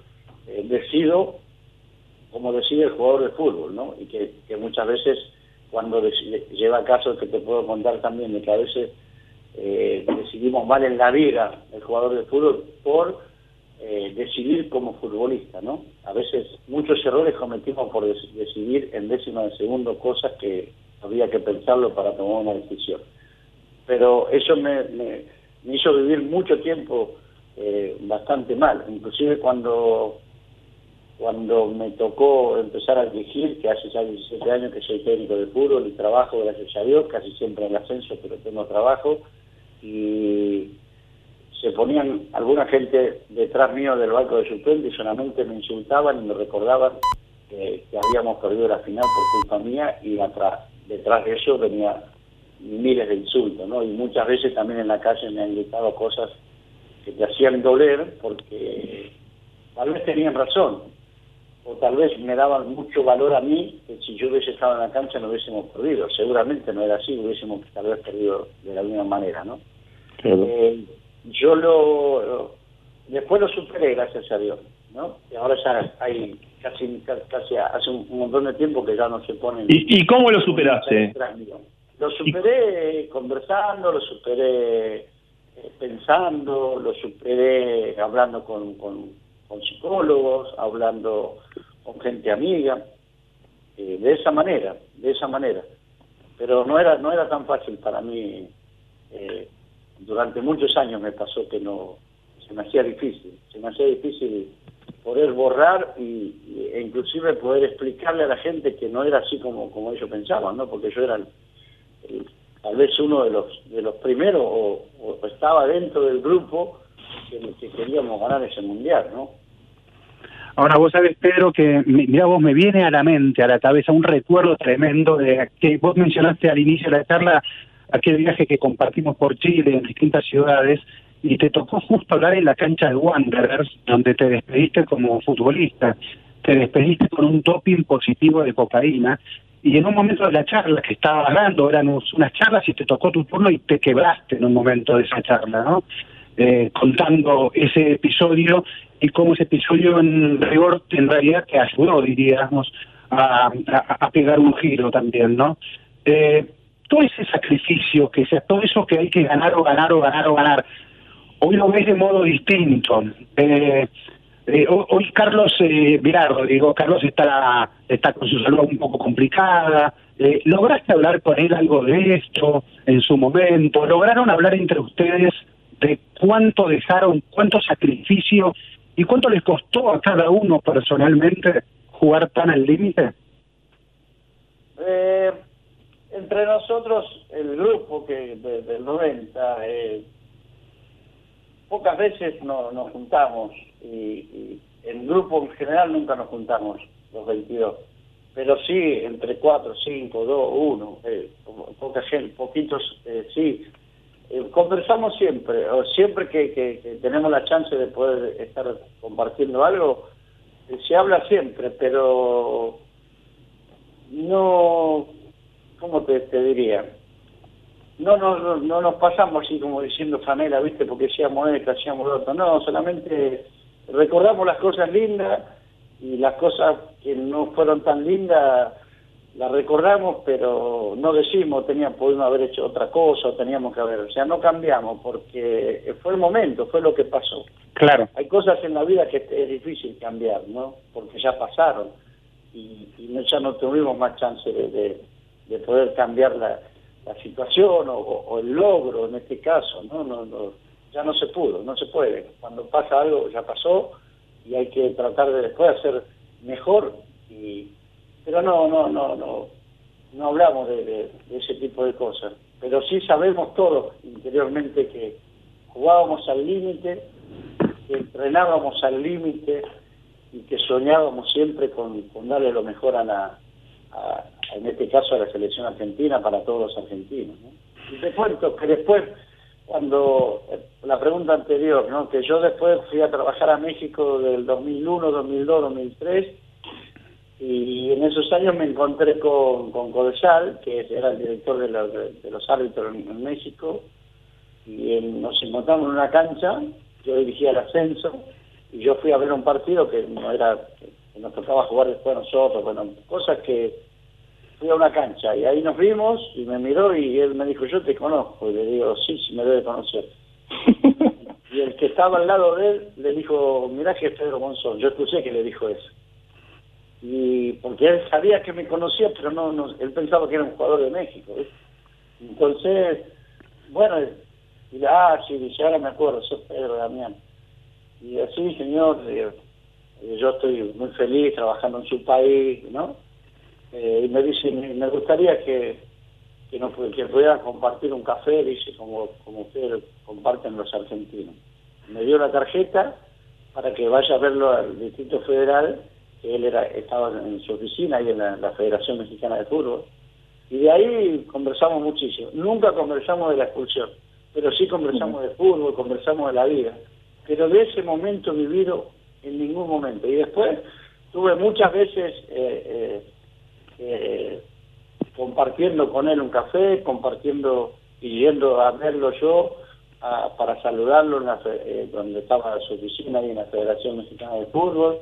S20: eh, decido como decide el jugador de fútbol, ¿no? Y que, muchas veces cuando lleva casos que te puedo contar también de que a veces eh, decidimos mal en la vida el jugador de fútbol por eh, decidir como futbolista, ¿no? A veces muchos errores cometimos por decidir en décima de segundo cosas que había que pensarlo para tomar una decisión. Pero eso me, hizo vivir mucho tiempo eh, bastante mal, inclusive cuando cuando me tocó empezar a dirigir, que hace ya 17 años que soy técnico de fútbol y trabajo, gracias a Dios, casi siempre en el ascenso, pero tengo trabajo, y se ponían alguna gente detrás mío del banco de suplentes y solamente me insultaban y me recordaban que, habíamos perdido la final por culpa mía y atrás, detrás de eso venía miles de insultos, ¿no? Y muchas veces también en la calle me han gritado cosas que te hacían doler porque tal vez tenían razón o tal vez me daban mucho valor a mí que si yo hubiese estado en la cancha no hubiésemos perdido. Seguramente no era así, hubiésemos tal vez perdido de la misma manera, ¿no? Eh, yo lo, después lo superé, gracias a Dios, ¿no? Y ahora ya hay casi, casi hace un, montón de tiempo que ya no se ponen...
S4: ¿Y, y cómo lo superaste?
S20: Lo superé conversando, lo superé eh, pensando, lo superé hablando con, con, psicólogos, hablando con gente amiga, eh, de esa manera, de esa manera. Pero no era, no era tan fácil para mí. Eh, durante muchos años me pasó que no, se me hacía difícil, se me hacía difícil poder borrar y, e inclusive poder explicarle a la gente que no era así como, como ellos pensaban, ¿no? Porque yo era tal vez uno de los de los primeros o, estaba dentro del grupo que, que, queríamos ganar ese mundial, ¿no?
S6: Ahora vos sabés, Pedro, que mira vos me viene a la mente, a la cabeza, un recuerdo tremendo de que vos mencionaste al inicio de la charla aquel viaje que compartimos por Chile en distintas ciudades y te tocó justo hablar en la cancha de Wanderers, donde te despediste como futbolista, te despediste con un doping positivo de cocaína, y en un momento de la charla que estaba hablando, eran unas charlas y te tocó tu turno y te quebraste en un momento de esa charla, ¿no? Eh, contando ese episodio y cómo ese episodio en rigor en realidad te ayudó, diríamos, a, a, pegar un giro también, ¿no? Eh, todo ese sacrificio, que sea todo eso que hay que ganar o ganar o ganar o ganar, hoy lo ves de modo distinto. Eh, eh, hoy Carlos eh, Virardo, digo, Carlos está, está con su salud un poco complicada. ¿Lograste hablar con él algo de esto en su momento? ¿Lograron hablar entre ustedes de cuánto dejaron, cuánto sacrificio y cuánto les costó a cada uno personalmente jugar tan al límite?
S20: Eh, entre nosotros, el grupo que del 90, eh, pocas veces no, nos juntamos y, en grupo en general nunca nos juntamos los 22 pero sí entre 4, 5, 2, 1 poca gente, poquitos eh, sí eh, conversamos siempre o siempre que, tenemos la chance de poder estar compartiendo algo eh, se habla siempre pero no ¿cómo te, diría? no, no, no, nos pasamos así como diciendo fanela, ¿viste? Porque hacíamos esto, hacíamos lo otro. No, solamente recordamos las cosas lindas y las cosas que no fueron tan lindas las recordamos, pero no decimos, teníamos, pudimos haber hecho otra cosa, teníamos que haber, o sea, no cambiamos porque fue el momento, fue lo que pasó.
S6: Claro.
S20: Hay cosas en la vida que es difícil cambiar, ¿no? Porque ya pasaron y, ya no tuvimos más chance de, de poder cambiar la, la situación o, el logro en este caso, ¿no? No, no, ya no se pudo, no se puede. Cuando pasa algo ya pasó y hay que tratar de después hacer mejor y pero no no no no no hablamos de, ese tipo de cosas pero sí sabemos todos interiormente que jugábamos al límite que entrenábamos al límite y que soñábamos siempre con, con darle lo mejor a la en este caso a la selección argentina, para todos los argentinos. Y te cuento que después, cuando eh, la pregunta anterior, ¿no? que yo después fui a trabajar a México del 2001, 2002, 2003, y en esos años me encontré con, con Codesal, que era el director de, los árbitros en, México, y nos encontramos en una cancha, yo dirigía el ascenso, y yo fui a ver un partido que no era que nos tocaba jugar después nosotros, bueno, cosas que fui a una cancha y ahí nos vimos y me miró y él me dijo, yo te conozco. Y le digo, sí, sí, me debe conocer. y el que estaba al lado de él le dijo, mirá que es Pedro Monzón. Yo escuché que le dijo eso. Y porque él sabía que me conocía, pero no, no él pensaba que era un jugador de México. Entonces, bueno, y ah, sí, dice, ahora me acuerdo, sos Pedro Damián. Y así, señor, yo estoy muy feliz trabajando en su país, ¿no? Eh, y me dice, me gustaría que, que, no, que pudiera compartir un café, dice, como, como ustedes comparten los argentinos. Me dio la tarjeta para que vaya a verlo al Distrito Federal, que él era, estaba en su oficina ahí en la, Federación Mexicana de Fútbol. Y de ahí conversamos muchísimo. Nunca conversamos de la expulsión, pero sí conversamos de fútbol, conversamos de la vida. Pero de ese momento vivido en ningún momento. Y después tuve muchas veces eh, eh, eh, compartiendo con él un café, compartiendo y yendo a verlo yo, a- para saludarlo en la eh, donde estaba su oficina ahí en la Federación Mexicana de Fútbol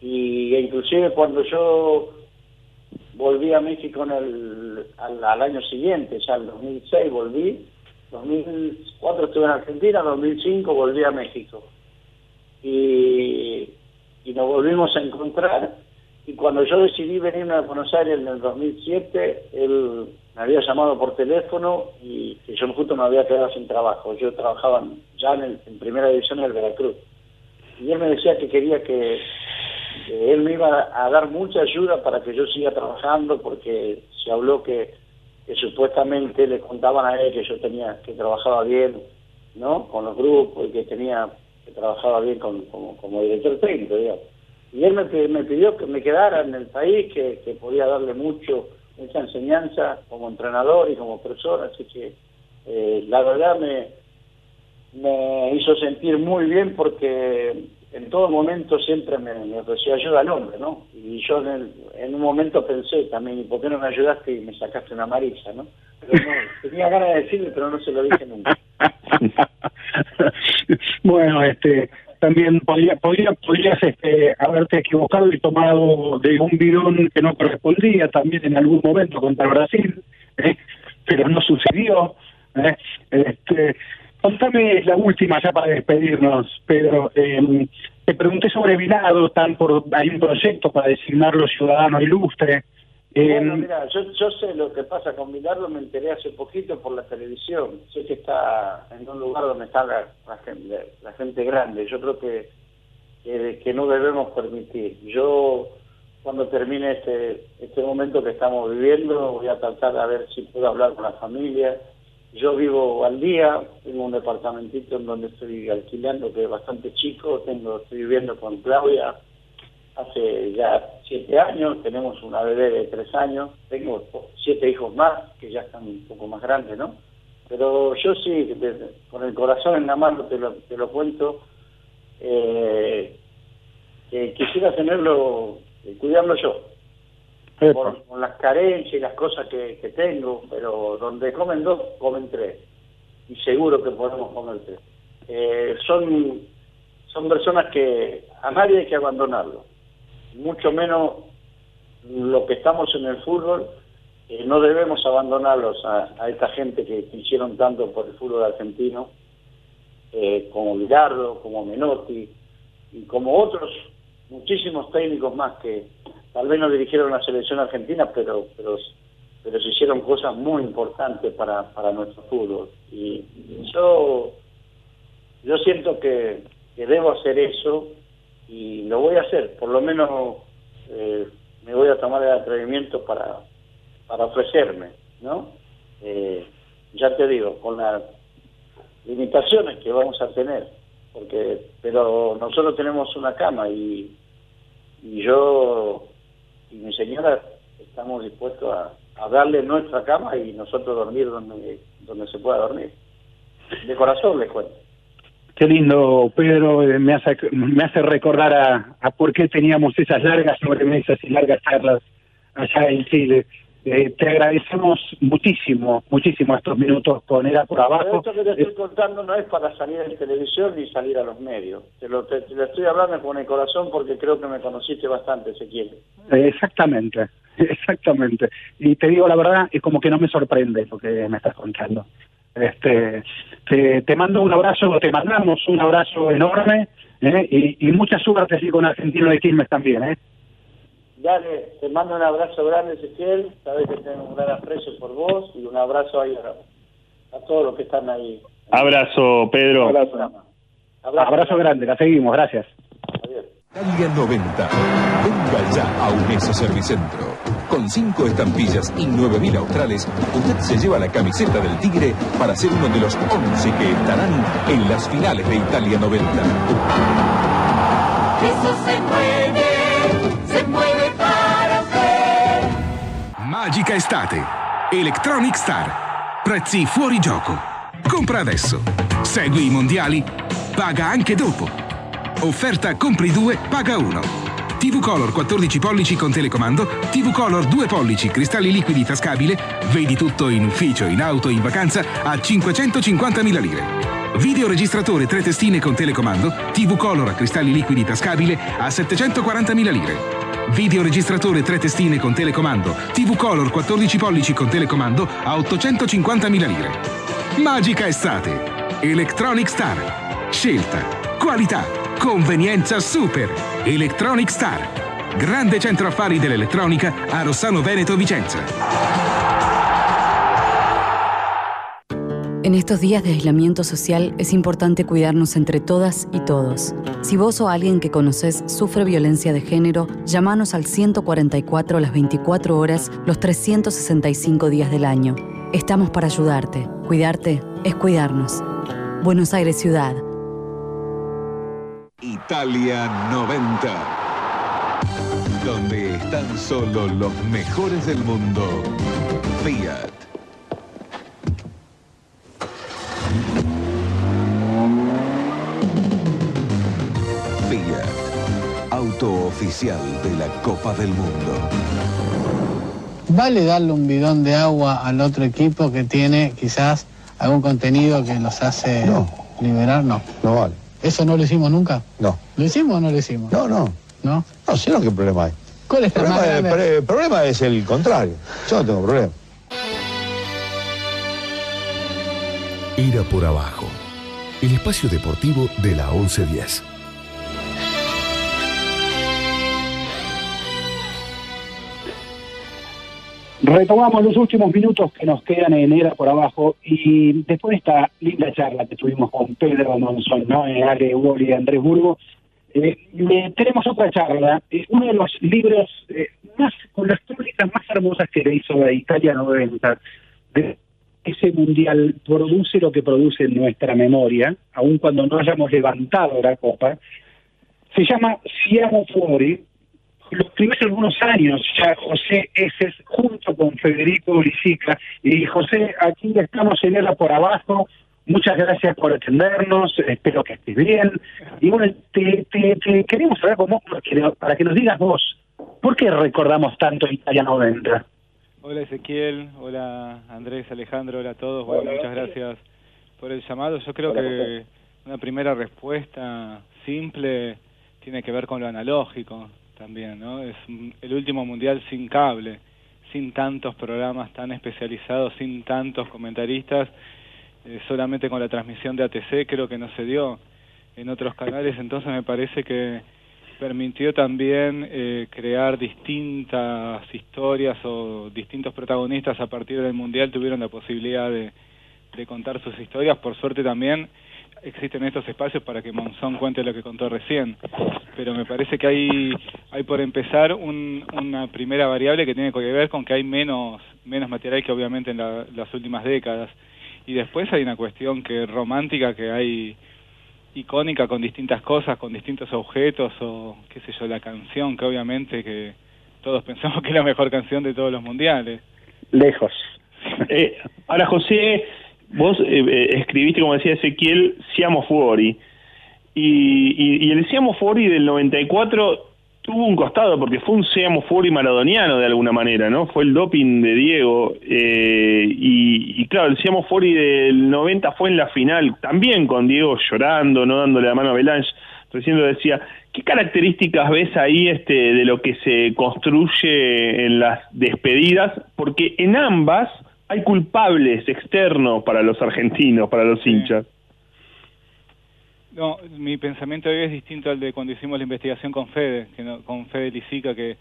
S20: y inclusive cuando yo volví a México en el, al, al año siguiente, ya en 2006 volví, 2004 estuve en Argentina, 2005 volví a México y, y nos volvimos a encontrar y cuando yo decidí venirme a Buenos Aires en el 2007, él me había llamado por teléfono y que yo justo me había quedado sin trabajo. Yo trabajaba ya en, el- en primera división del Veracruz. Y él me decía que quería que, que él me iba a dar mucha ayuda para que yo siga trabajando porque se habló que, supuestamente le contaban a él que yo tenía que trabajaba bien no con los grupos y que tenía que trabajaba bien con, como, director técnico y él me, me pidió que me quedara en el país que, que podía darle mucho mucha enseñanza como entrenador y como persona así que eh, la verdad me me hizo sentir muy bien porque en todo momento siempre me, me ofreció ayuda al hombre, ¿no? Y yo en, el- en un momento pensé también, ¿y por qué no me ayudaste y me sacaste una amarilla, no? Pero no, tenía ganas de decirle, pero no se lo dije nunca.
S6: bueno, este, también podría, podría, podrías este, haberte equivocado y tomado de un bidón que no correspondía también en algún momento contra Brasil, ¿eh? pero no sucedió. ¿eh? Este, contame la última ya para despedirnos, Pedro. Eh, te pregunté sobre Vilado, están por, hay un proyecto para designarlo ciudadano ilustre. Eh,
S20: Bueno, mira, yo, yo sé lo que pasa con Bilardo, me enteré hace poquito por la televisión. Sé que está en un lugar donde está la, gente, la gente grande. Yo creo que, que no debemos permitir. Yo, cuando termine este, este momento que estamos viviendo, voy a tratar de ver si puedo hablar con la familia. Yo vivo al día, tengo un departamentito en donde estoy alquilando que es bastante chico, tengo, estoy viviendo con Claudia, hace ya siete años, tenemos una bebé de tres años, tengo siete hijos más, que ya están un poco más grandes, ¿no? Pero yo sí, con el corazón en la mano te lo, te lo cuento, eh, que quisiera tenerlo, eh, cuidarlo yo, por- con las carencias y las cosas que, que tengo, pero donde comen dos, comen tres, y seguro que podemos comer tres. Eh, son, son personas que a nadie hay que abandonarlo. Mucho menos lo que estamos en el fútbol, eh, no debemos abandonarlos a, a esta gente que, que hicieron tanto por el fútbol argentino, eh, como Bilardo, como Menotti, y como otros muchísimos técnicos más que tal vez no dirigieron la selección argentina, pero pero pero se hicieron cosas muy importantes para, para nuestro fútbol. Y yo, yo siento que, que debo hacer eso y lo voy a hacer, por lo menos eh, me voy a tomar el atrevimiento para, para ofrecerme, ¿no? Eh, ya te digo, con las limitaciones que vamos a tener, porque pero nosotros tenemos una cama y, y yo y mi señora estamos dispuestos a, darle nuestra cama y nosotros dormir donde, donde se pueda dormir. De corazón les cuento.
S6: Qué lindo, Pedro, eh, me hace, me hace recordar a, a por qué teníamos esas largas sobremesas y largas charlas allá en Chile. Eh, te agradecemos muchísimo, muchísimo estos minutos con Era por
S20: Pero
S6: Abajo.
S20: esto que te estoy contando no es para salir en televisión ni salir a los medios. Te lo, te, te lo estoy hablando con el corazón porque creo que me conociste bastante, Ezequiel.
S6: Eh, Exactamente, exactamente. Y te digo la verdad, es como que no me sorprende lo que me estás contando. Este, te, te mando un abrazo, te mandamos un abrazo enorme ¿eh? y, y mucha suerte así con Argentino de Quilmes también. ¿eh?
S20: Dale, te mando un abrazo grande, Ezequiel. Sabes que tengo un gran aprecio por vos y un abrazo ahí a, a todos los que están ahí.
S4: Abrazo, Pedro.
S6: Abrazo grande, la seguimos, gracias.
S19: Italia 90. Venga ya a Unesa Servicentro. Con 5 estampillas y 9.000 australes, usted se lleva la camiseta del Tigre para ser uno de los 11 que estarán en las finales de Italia 90.
S21: Eso se mueve, se mueve.
S2: Magica estate. Electronic Star. Prezzi fuori gioco. Compra adesso. Segui i mondiali. Paga anche dopo. Offerta compri due, paga uno. TV Color 14 pollici con telecomando, TV Color 2 pollici cristalli liquidi tascabile, vedi tutto in ufficio, in auto, in vacanza a 550.000 lire. Videoregistratore 3 testine con telecomando, TV Color a cristalli liquidi tascabile a 740.000 lire. Videoregistratore 3 testine con telecomando, TV Color 14 pollici con telecomando a 850.000 lire. Magica estate. Electronic Star. Scelta, qualità, convenienza super. Electronic Star. Grande centro affari dell'elettronica a Rossano Veneto Vicenza.
S22: En estos días de aislamiento social es importante cuidarnos entre todas y todos. Si vos o alguien que conoces sufre violencia de género, llámanos al 144 las 24 horas, los 365 días del año. Estamos para ayudarte. Cuidarte es cuidarnos. Buenos Aires Ciudad.
S19: Italia 90. Donde están solo los mejores del mundo. Fiat. Oficial de la Copa del Mundo.
S23: ¿Vale darle un bidón de agua al otro equipo que tiene quizás algún contenido que los hace liberar? No.
S24: No vale.
S23: ¿Eso no lo hicimos nunca?
S24: No.
S23: ¿Lo hicimos o no lo hicimos?
S24: No, no.
S23: ¿No?
S24: No, sé lo que problema hay.
S23: ¿Cuál es
S24: El
S23: más
S24: problema, es, el problema es el contrario. Yo no tengo problema.
S5: Era por abajo. El espacio deportivo de la 1110.
S6: Retomamos los últimos minutos que nos quedan en Era por abajo y después de esta linda charla que tuvimos con Pedro Monzón, ¿no? Eh, Ale Wally y Andrés Burgo, eh, tenemos otra charla, eh, uno de los libros eh, más, con las crónicas más hermosas que le hizo la Italia 90, de ese mundial produce lo que produce nuestra memoria, aun cuando no hayamos levantado la copa, se llama Siamo Fuori, lo escribió hace algunos años ya José Eses junto con Federico Lisica. Y José, aquí estamos en Era por abajo. Muchas gracias por atendernos, espero que estés bien. Y bueno, te, te- te queremos hablar con vos para que nos digas vos, ¿por qué recordamos tanto Italia 90?
S25: Hola Ezequiel, hola Andrés, Alejandro, hola a todos. Bueno, muchas gracias por el llamado. Yo creo
S6: Hola,
S25: que una primera respuesta simple tiene que ver con lo analógico también, ¿no? Es el último mundial sin cable, sin tantos programas tan especializados, sin tantos comentaristas, eh, solamente con la transmisión de ATC creo que no se dio en otros canales, entonces me parece que permitió también eh, crear distintas historias o distintos protagonistas a partir del mundial tuvieron la posibilidad de contar sus historias. Por suerte también existen estos espacios para que Monzón cuente lo que contó recién. Pero me parece que hay, hay por empezar un- una primera variable que tiene que ver con que hay menos, menos material que obviamente en la- las últimas décadas. Y después hay una cuestión que romántica que hay icónica con distintas cosas, con distintos objetos o qué sé yo, la canción que obviamente que todos pensamos que es la mejor canción de todos los mundiales.
S6: Lejos.
S4: Eh, ahora, José, vos eh, eh, escribiste, como decía Ezequiel, Siamo Fuori. Y, y, y el Siamo Fuori del 94 tuvo un costado, porque fue un Siamo Fuori maradoniano de alguna manera, ¿no? Fue el doping de Diego. eh, y, y claro, el Siamo Fuori del 90 fue en la final, también con Diego llorando, no dándole la mano a Belange. Recién decía. ¿Qué características ves ahí este, de lo que se construye en las despedidas? Porque en ambas hay culpables externos para los argentinos, para los hinchas.
S25: No, mi pensamiento hoy es distinto al de cuando hicimos la investigación con Fede, que no- con Fede Lisica, que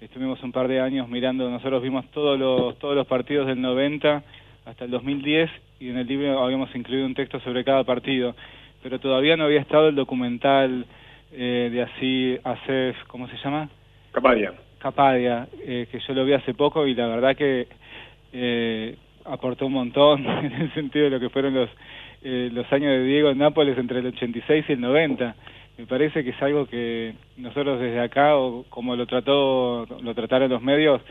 S25: estuvimos un par de años mirando, nosotros vimos todos los, todos los partidos del 90 hasta el 2010 y en el libro habíamos incluido un texto sobre cada partido, pero todavía no había estado el documental eh, de así, Acef, ¿cómo se llama?
S7: Capadia.
S25: Capadia, eh, que yo lo vi hace poco y la verdad que eh, aportó un montón en el sentido de lo que fueron los eh, los años de Diego en Nápoles entre el 86 y el 90. Me parece que es algo que nosotros desde acá, o como lo trató lo trataron los medios,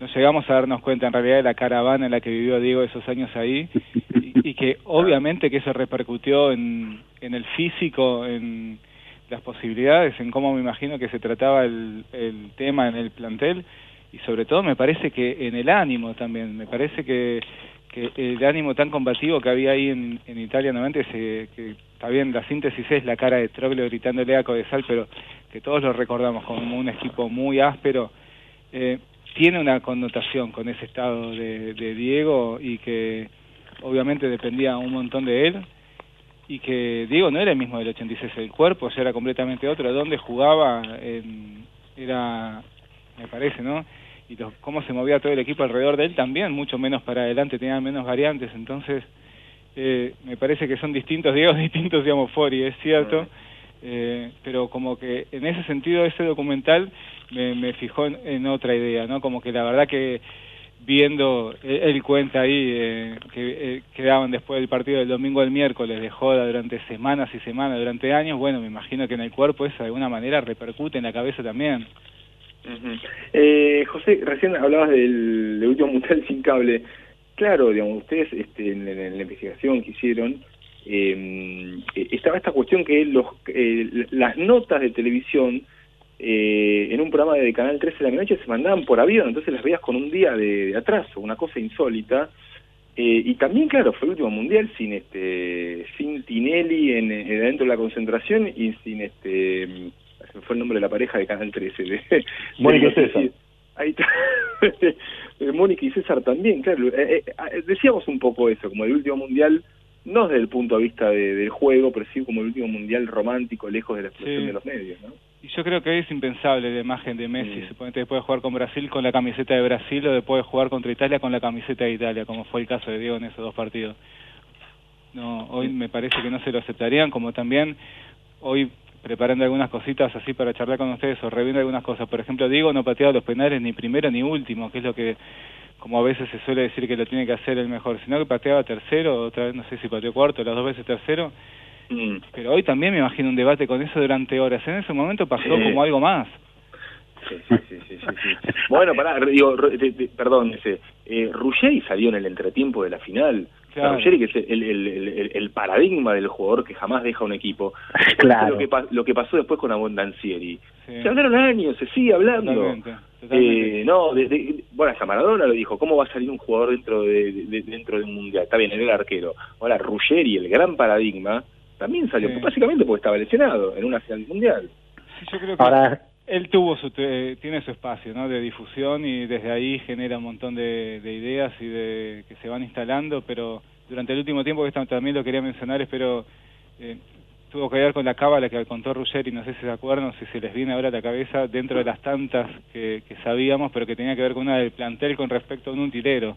S25: nos llegamos a darnos cuenta en realidad de la caravana en la que vivió Diego esos años ahí. Y, y que obviamente que eso repercutió en, en el físico, en las posibilidades, en cómo me imagino que se trataba el, el tema en el plantel y sobre todo me parece que en el ánimo también, me parece que, que el ánimo tan combativo que había ahí en, en Italia nuevamente, se, que está bien, la síntesis es la cara de Troglio gritándole a Codesal, pero que todos lo recordamos como un equipo muy áspero, eh, tiene una connotación con ese estado de, de Diego y que obviamente dependía un montón de él y que Diego no era el mismo del 86, el cuerpo ya era completamente otro, donde jugaba en- era, me parece, ¿no? Y los- cómo se movía todo el equipo alrededor de él también, mucho menos para adelante, tenía menos variantes, entonces eh, me parece que son distintos Diego, distintos digamos Fori, es cierto, eh, pero como que en ese sentido ese documental me, me fijó en, en otra idea, ¿no? Como que la verdad que viendo, él, él cuenta ahí eh, que eh, quedaban después del partido del domingo al miércoles de joda durante semanas y semanas, durante años, bueno, me imagino que en el cuerpo eso de alguna manera repercute en la cabeza también.
S7: Ujú. Eh, José, recién hablabas del, último mundial sin cable. Claro, digamos, ustedes este, en, la investigación que hicieron, eh, eh, estaba esta cuestión que los, eh, las notas de televisión eh, en un programa de Canal 13 de la noche se mandaban por avión, entonces las veías con un día de, de atraso, una cosa insólita. Eh, y también, claro, fue el último mundial sin este sin Tinelli en, en- dentro de la concentración y sin este se me fue el nombre de la pareja de Canal 13 de, de-
S24: Mónica y César.
S7: ahí está Mónica y César también claro Eh, eh, eh, decíamos un poco eso como el último mundial no desde el punto de vista de- del juego pero sí como el último mundial romántico lejos de la explosión
S25: Sí.
S7: de los medios ¿no?
S25: Y yo creo que hoy es impensable la imagen de Messi, suponete después de jugar con Brasil con la camiseta de Brasil o después de jugar contra Italia con la camiseta de Italia, como fue el caso de Diego en esos dos partidos. No, hoy me parece que no se lo aceptarían, como también hoy preparando algunas cositas así para charlar con ustedes o reviendo algunas cosas. Por ejemplo, Diego no pateaba los penales ni primero ni último, que es lo que como a veces se suele decir que lo tiene que hacer el mejor, sino que pateaba tercero, otra vez no sé si pateó cuarto, las dos veces tercero. Pero hoy también me imagino un debate con eso durante horas. En ese momento pasó
S7: Sí.
S25: como algo más.
S7: Sí, sí, sí. Bueno, pará, digo, perdón, ese, eh, Ruggeri salió en el entretiempo de la final.
S25: Claro.
S7: Ruggeri, que es el, el, el, el- el paradigma del jugador que jamás deja un equipo.
S24: Claro.
S7: Lo que, pa- lo que pasó después con Abondancieri.
S25: Sí.
S7: Se hablaron años, se sigue hablando.
S25: Totalmente, totalmente.
S7: Eh, no, de, de- bueno, hasta Maradona lo dijo, ¿cómo va a salir un jugador dentro de, de- dentro de un mundial? Está bien, era el arquero. Ahora, Ruggeri, el gran paradigma, también salió,
S25: Sí.
S7: básicamente porque estaba lesionado en una final del mundial.
S25: Sí, yo creo que
S24: Ahora-
S25: él tuvo su te- tiene su espacio ¿no? de difusión y desde ahí genera un montón de, de ideas y de que se van instalando, pero durante el último tiempo, que esto también lo quería mencionar, espero eh, tuvo que ver con la cábala que contó Ruggeri, no sé si se acuerdan, o si se les viene ahora a la cabeza, dentro de las tantas que, que sabíamos, pero que tenía que ver con una del plantel con respecto a un utilero.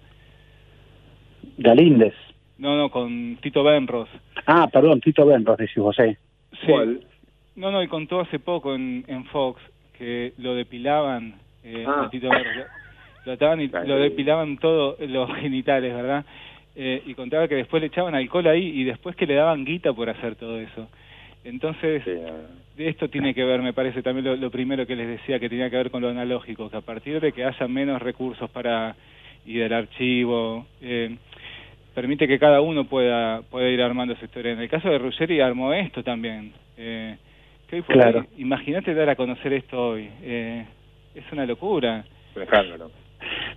S13: Galíndez.
S25: No, no, con Tito Benros.
S13: Ah, perdón, Tito Benros, decís José.
S25: Sí. No, no, y contó hace poco en, en Fox que lo depilaban, eh,
S7: Ah.
S25: Tito. Lo- ataban y lo depilaban todo los genitales, ¿verdad? Eh, y contaba que después le echaban alcohol ahí y después que le daban guita por hacer todo eso. Entonces, de esto tiene que ver, me parece, también lo, lo primero que les decía, que tenía que ver con lo analógico, que a partir de que haya menos recursos para ir al archivo, eh, permite que cada uno pueda, pueda ir armando su historia. En el caso de Ruggeri armó esto también. Eh, que hoy por
S13: Claro.
S25: hoy, imagínate dar a conocer esto hoy. Eh, es una locura.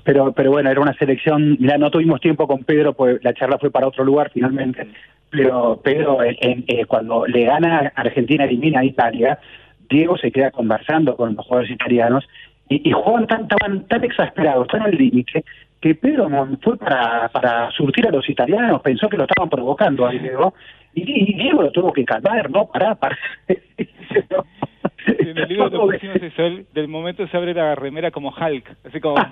S13: Pero, pero bueno, era una selección. Mira, no tuvimos tiempo con Pedro, pues la charla fue para otro lugar finalmente. Pero Pedro, en- en- eh, cuando le gana Argentina, elimina a Italia, Diego se queda conversando con los jugadores italianos y, y juegan tan, estaban tan exasperados, tan al límite, que Pedro fue para, para surtir a los italianos, pensó que lo estaban provocando a Diego, y, y Diego lo tuvo que calmar, ¿no? Pará, pará.
S25: En el libro lo pusimos eso, él, del momento se abre la remera como Hulk, así como...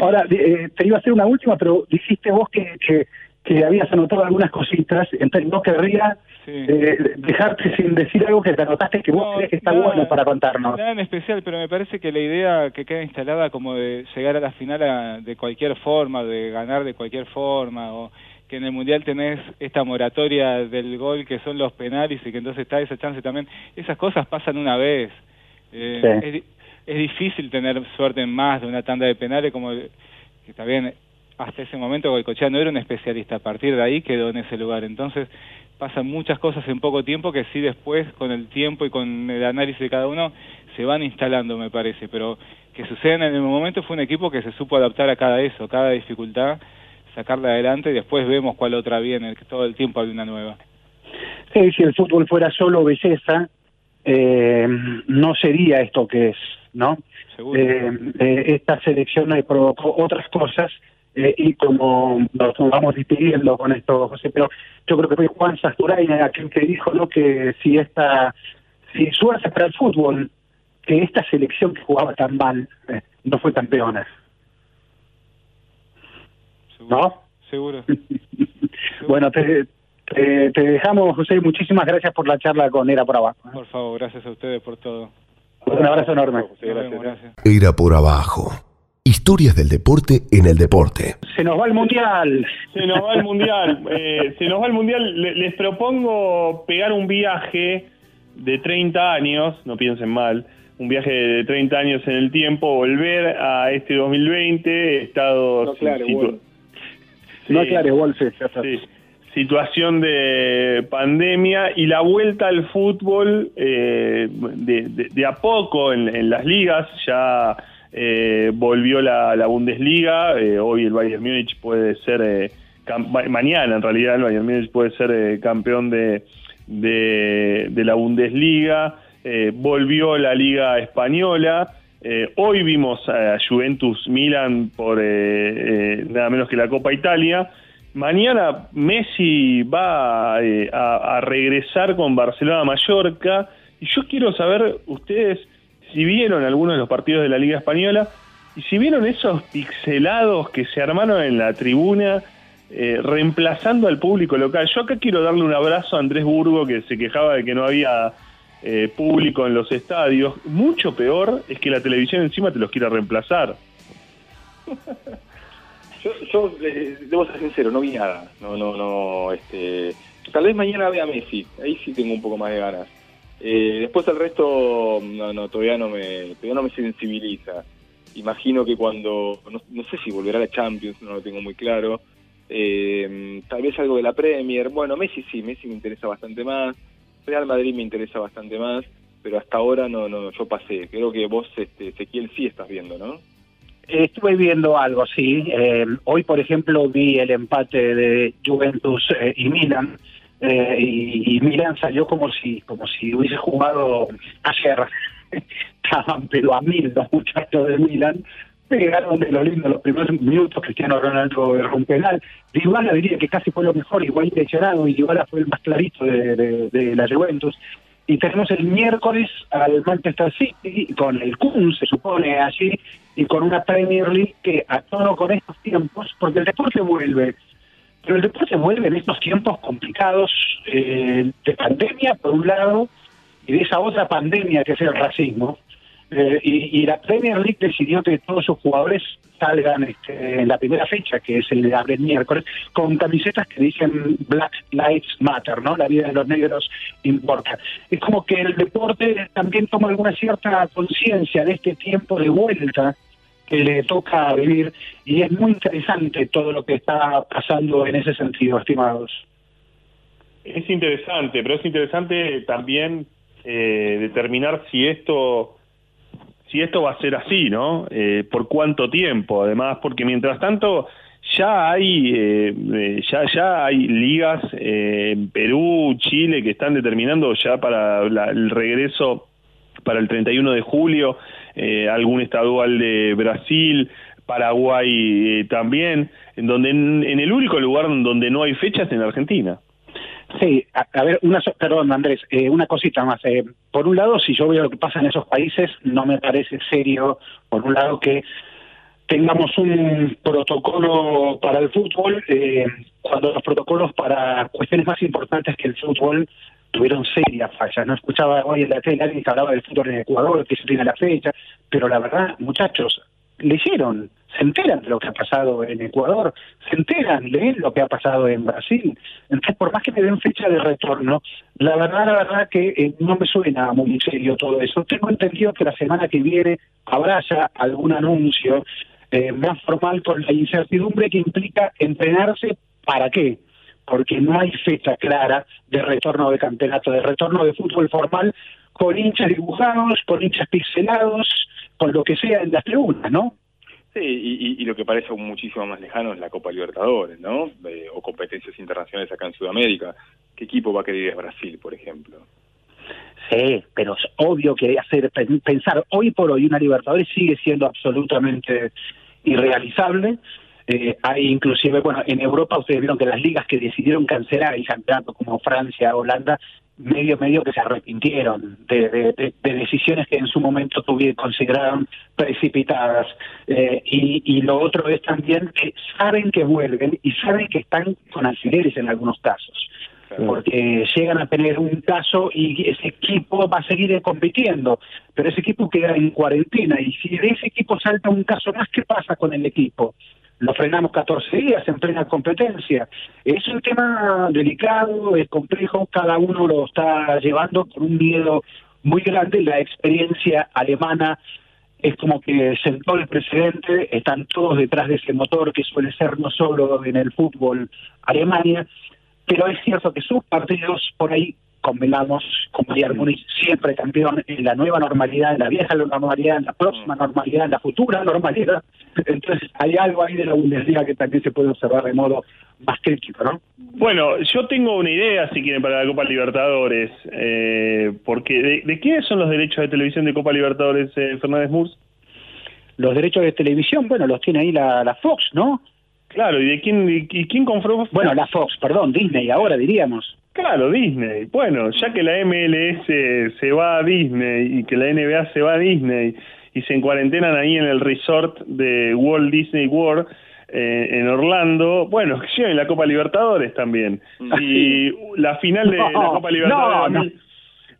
S13: Ahora, eh, te iba a hacer una última, pero dijiste vos que, que, que habías anotado algunas cositas, entonces no querría eh, dejarte sin decir algo que te anotaste que vos crees que está
S25: nada,
S13: bueno para contarnos.
S25: Nada en especial, pero me parece que la idea que queda instalada como de llegar a la final a- de cualquier forma, de ganar de cualquier forma, o que en el Mundial tenés esta moratoria del gol que son los penales y que entonces está esa chance también, esas cosas pasan una vez. Eh,
S13: Sí.
S25: es, di- es difícil tener suerte en más de una tanda de penales como que está bien hasta ese momento Goicochea no era un especialista, a partir de ahí quedó en ese lugar. Entonces pasan muchas cosas en poco tiempo que sí después con el tiempo y con el análisis de cada uno se van instalando, me parece, pero que suceden en el momento fue un equipo que se supo adaptar a cada eso, cada dificultad, sacarla adelante y después vemos cuál otra viene, que todo el tiempo hay una nueva.
S6: Sí, si el fútbol fuera solo belleza, eh, no sería esto que es, ¿no? Eh, eh, esta selección provocó otras cosas eh, y como nos vamos despidiendo con esto, José, pero yo creo que fue Juan Sasturaina aquel que dijo no que si esta si suerte para el fútbol que esta selección que jugaba tan mal eh, no fue campeona. ¿No?
S25: Seguro.
S6: bueno, te, te, te dejamos, José, muchísimas gracias por la charla con Era por Abajo.
S25: Por favor, gracias a ustedes por todo.
S6: Un abrazo enorme.
S25: Vemos, gracias.
S5: Era por abajo. Historias del deporte en el deporte.
S6: Se nos va el mundial.
S4: Se nos va el mundial. Eh, se nos va el mundial. Le- les propongo pegar un viaje de 30 años, no piensen mal, un viaje de 30 años en el tiempo, volver a este 2020, estado
S6: No
S4: situ-
S6: No aclare, Wolf, ya está.
S4: Sí. situación de pandemia y la vuelta al fútbol eh, de, de- de a poco en, en las ligas. Ya eh, volvió la, la Bundesliga. eh, hoy el Bayern Múnich puede ser, eh, mañana en realidad el Bayern Múnich puede ser eh, campeón de, de, de la Bundesliga. Eh, volvió la Liga Española. Eh, hoy vimos a Juventus Milan por eh, eh, nada menos que la Copa Italia. Mañana Messi va eh, a, a regresar con Barcelona Mallorca. Y yo quiero saber, ustedes, si vieron algunos de los partidos de la Liga Española y si vieron esos pixelados que se armaron en la tribuna eh, reemplazando al público local. Yo acá quiero darle un abrazo a Andrés Burgo que se quejaba de que no había eh, público en los estadios. Mucho peor es que la televisión encima te los quiera reemplazar.
S7: Yo, yo debo ser sincero, no vi nada. No, no, no. Este, tal vez mañana vea Messi. Ahí sí tengo un poco más de ganas. Eh, después el resto, no, no, todavía no me, todavía no me sensibiliza. Imagino que cuando, no, no sé si volverá a la Champions, no lo tengo muy claro. Eh, tal vez algo de la Premier. Bueno, Messi sí, Messi me interesa bastante más. Real Madrid me interesa bastante más. Pero hasta ahora no, no, yo pasé. Creo que vos, este, Ezequiel, sí estás viendo, ¿no?
S6: Estuve viendo algo, sí. Eh, hoy, por ejemplo, vi el empate de Juventus eh, y Milan. eh, y, y Milan salió como si como si hubiese jugado ayer. Estaban pero a mil los muchachos de Milan. Pegaron de lo lindo los primeros minutos. Cristiano Ronaldo erró un penal. Dybala diría que casi fue lo mejor, igual lesionado. Y Dybala fue el más clarito de, de- de la Juventus. Y tenemos el miércoles al Manchester City con el Kun, se supone, allí, y con una Premier League que a tono con estos tiempos, porque el deporte vuelve, pero el deporte vuelve en estos tiempos complicados eh, de pandemia, por un lado, y de esa otra pandemia que es el racismo. Eh, y, y la Premier League decidió que todos sus jugadores salgan este, en la primera fecha, que es el de abre el miércoles, con camisetas que dicen Black Lives Matter, ¿no? La vida de los negros importa. Es como que el deporte también toma alguna cierta conciencia de este tiempo de vuelta que le toca vivir y es muy interesante todo lo que está pasando en ese sentido, estimados.
S4: Es interesante, pero es interesante también eh, determinar si esto si esto va a ser así, ¿no? Eh, por cuánto tiempo, además, porque mientras tanto ya hay eh, eh, ya ya hay ligas eh, en Perú, Chile que están determinando ya para la- el regreso para el 31 de julio, eh, algún estadual de Brasil, Paraguay eh, también, en donde en, en el único lugar donde no hay fechas en Argentina.
S6: Sí, a, ver, una, perdón Andrés, eh, una cosita más. Eh, por un lado, si yo veo lo que pasa en esos países, no me parece serio, por un lado, que tengamos un protocolo para el fútbol, eh, cuando los protocolos para cuestiones más importantes que el fútbol tuvieron serias fallas. No escuchaba hoy en la tele alguien que hablaba del fútbol en Ecuador, que se tiene la fecha, pero la verdad, muchachos, leyeron, se enteran de lo que ha pasado en Ecuador, se enteran, leen lo que ha pasado en Brasil. Entonces, por más que me den fecha de retorno, la verdad, la verdad que eh, no me suena muy serio todo eso. Tengo entendido que la semana que viene habrá ya algún anuncio eh, más formal con la incertidumbre que implica entrenarse para qué porque no hay fecha clara de retorno de campeonato, de retorno de fútbol formal, con hinchas dibujados, con hinchas pixelados, con lo que sea en las tribunas, ¿no?
S7: Sí, y, lo que parece aún muchísimo más lejano es la Copa Libertadores, ¿no? Eh, o competencias internacionales acá en Sudamérica. ¿Qué equipo va a querer ir a Brasil, por ejemplo?
S6: Sí, pero es obvio que hacer pen- pensar hoy por hoy una Libertadores sigue siendo absolutamente irrealizable. Eh, hay inclusive, bueno, en Europa ustedes vieron que las ligas que decidieron cancelar el campeonato, como Francia, Holanda, medio medio que se arrepintieron de, de- de- de decisiones que en su momento tuvieron, consideraron precipitadas. Eh, y, y lo otro es también que saben que vuelven y saben que están con alfileres en algunos casos porque llegan a tener un caso y ese equipo va a seguir compitiendo, pero ese equipo queda en cuarentena y si de ese equipo salta un caso más, ¿qué pasa con el equipo? Lo frenamos 14 días en plena competencia. Es un tema delicado, es complejo, cada uno lo está llevando con un miedo muy grande. La experiencia alemana es como que sentó el precedente, están todos detrás de ese motor que suele ser no solo en el fútbol Alemania, pero es cierto que sus partidos por ahí convenamos con Bayern Múnich siempre campeón en la nueva normalidad, en la vieja normalidad, en la próxima normalidad, en la futura normalidad. Entonces hay algo ahí de la Bundesliga que también se puede observar de modo más crítico, ¿no?
S4: Bueno, yo tengo una idea, si quieren, para la Copa Libertadores. Eh, porque ¿de, de quiénes son los derechos de televisión de Copa Libertadores, eh, Fernández Murs?
S6: Los derechos de televisión, bueno, los tiene ahí la, la Fox, ¿no?
S4: Claro, ¿y de quién, y, y quién compró?
S6: Bueno, la Fox, perdón, Disney, ahora diríamos.
S4: Claro, Disney. Bueno, ya que la MLS se va a Disney y que la NBA se va a Disney y se encuarentenan ahí en el resort de Walt Disney World eh, en Orlando, bueno, que lleven la Copa Libertadores también. Y la final de la Copa Libertadores
S6: no,
S4: 2000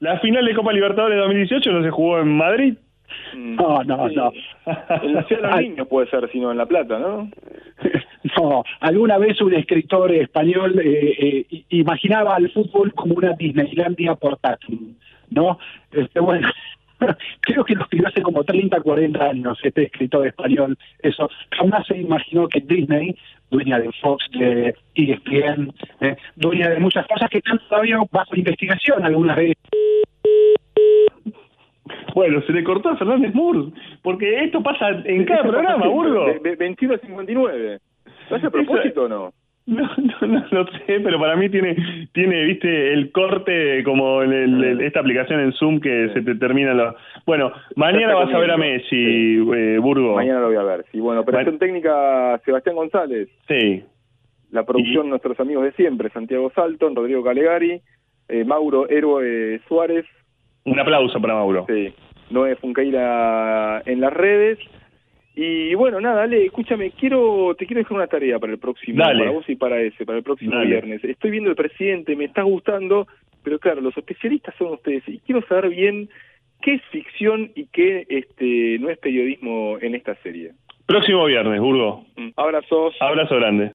S4: la final de Copa Libertadores 2018 no se jugó en Madrid.
S6: No, no, no.
S7: En la Ciudad de los Niños puede ser, sino en La Plata, ¿no?
S6: No, alguna vez un escritor español eh, eh, imaginaba al fútbol como una Disneylandia portátil, ¿no? Este, bueno, creo que lo escribió hace como 30, 40 años este escritor español, eso. Jamás se imaginó que Disney, dueña de Fox, de ESPN, eh, dueña de muchas cosas que están todavía bajo investigación algunas veces.
S4: Bueno, se le cortó a Fernández Murs, porque esto pasa en cada programa, Burgo.
S7: De- de 21 a 59. ¿Lo hace a propósito o no?
S4: No, no, no lo sé, pero para mí tiene, tiene, viste, el corte como el- el- esta aplicación en Zoom que se te termina lo... Bueno, mañana vas a ver a. Messi, eh, Burgo.
S7: Mañana lo voy a ver. Sí, bueno, operación técnica Sebastián González.
S4: Sí.
S7: La producción, nuestros amigos de siempre, Santiago Salton, Rodrigo Calegari, eh, Mauro Héroe Suárez.
S4: Un aplauso para Mauro.
S7: Sí. Noé Funqueira en las redes. Y bueno, nada, Ale, escúchame, quiero, te quiero dejar una tarea para el próximo,
S4: Dale.
S7: para vos y para ese, para el próximo
S4: Dale.
S7: viernes. Estoy viendo el presidente, me está gustando, pero claro, los especialistas son ustedes y quiero saber bien qué es ficción y qué este no es periodismo en esta serie.
S4: Próximo viernes, Burgo.
S7: Abrazos.
S4: Abrazo grande.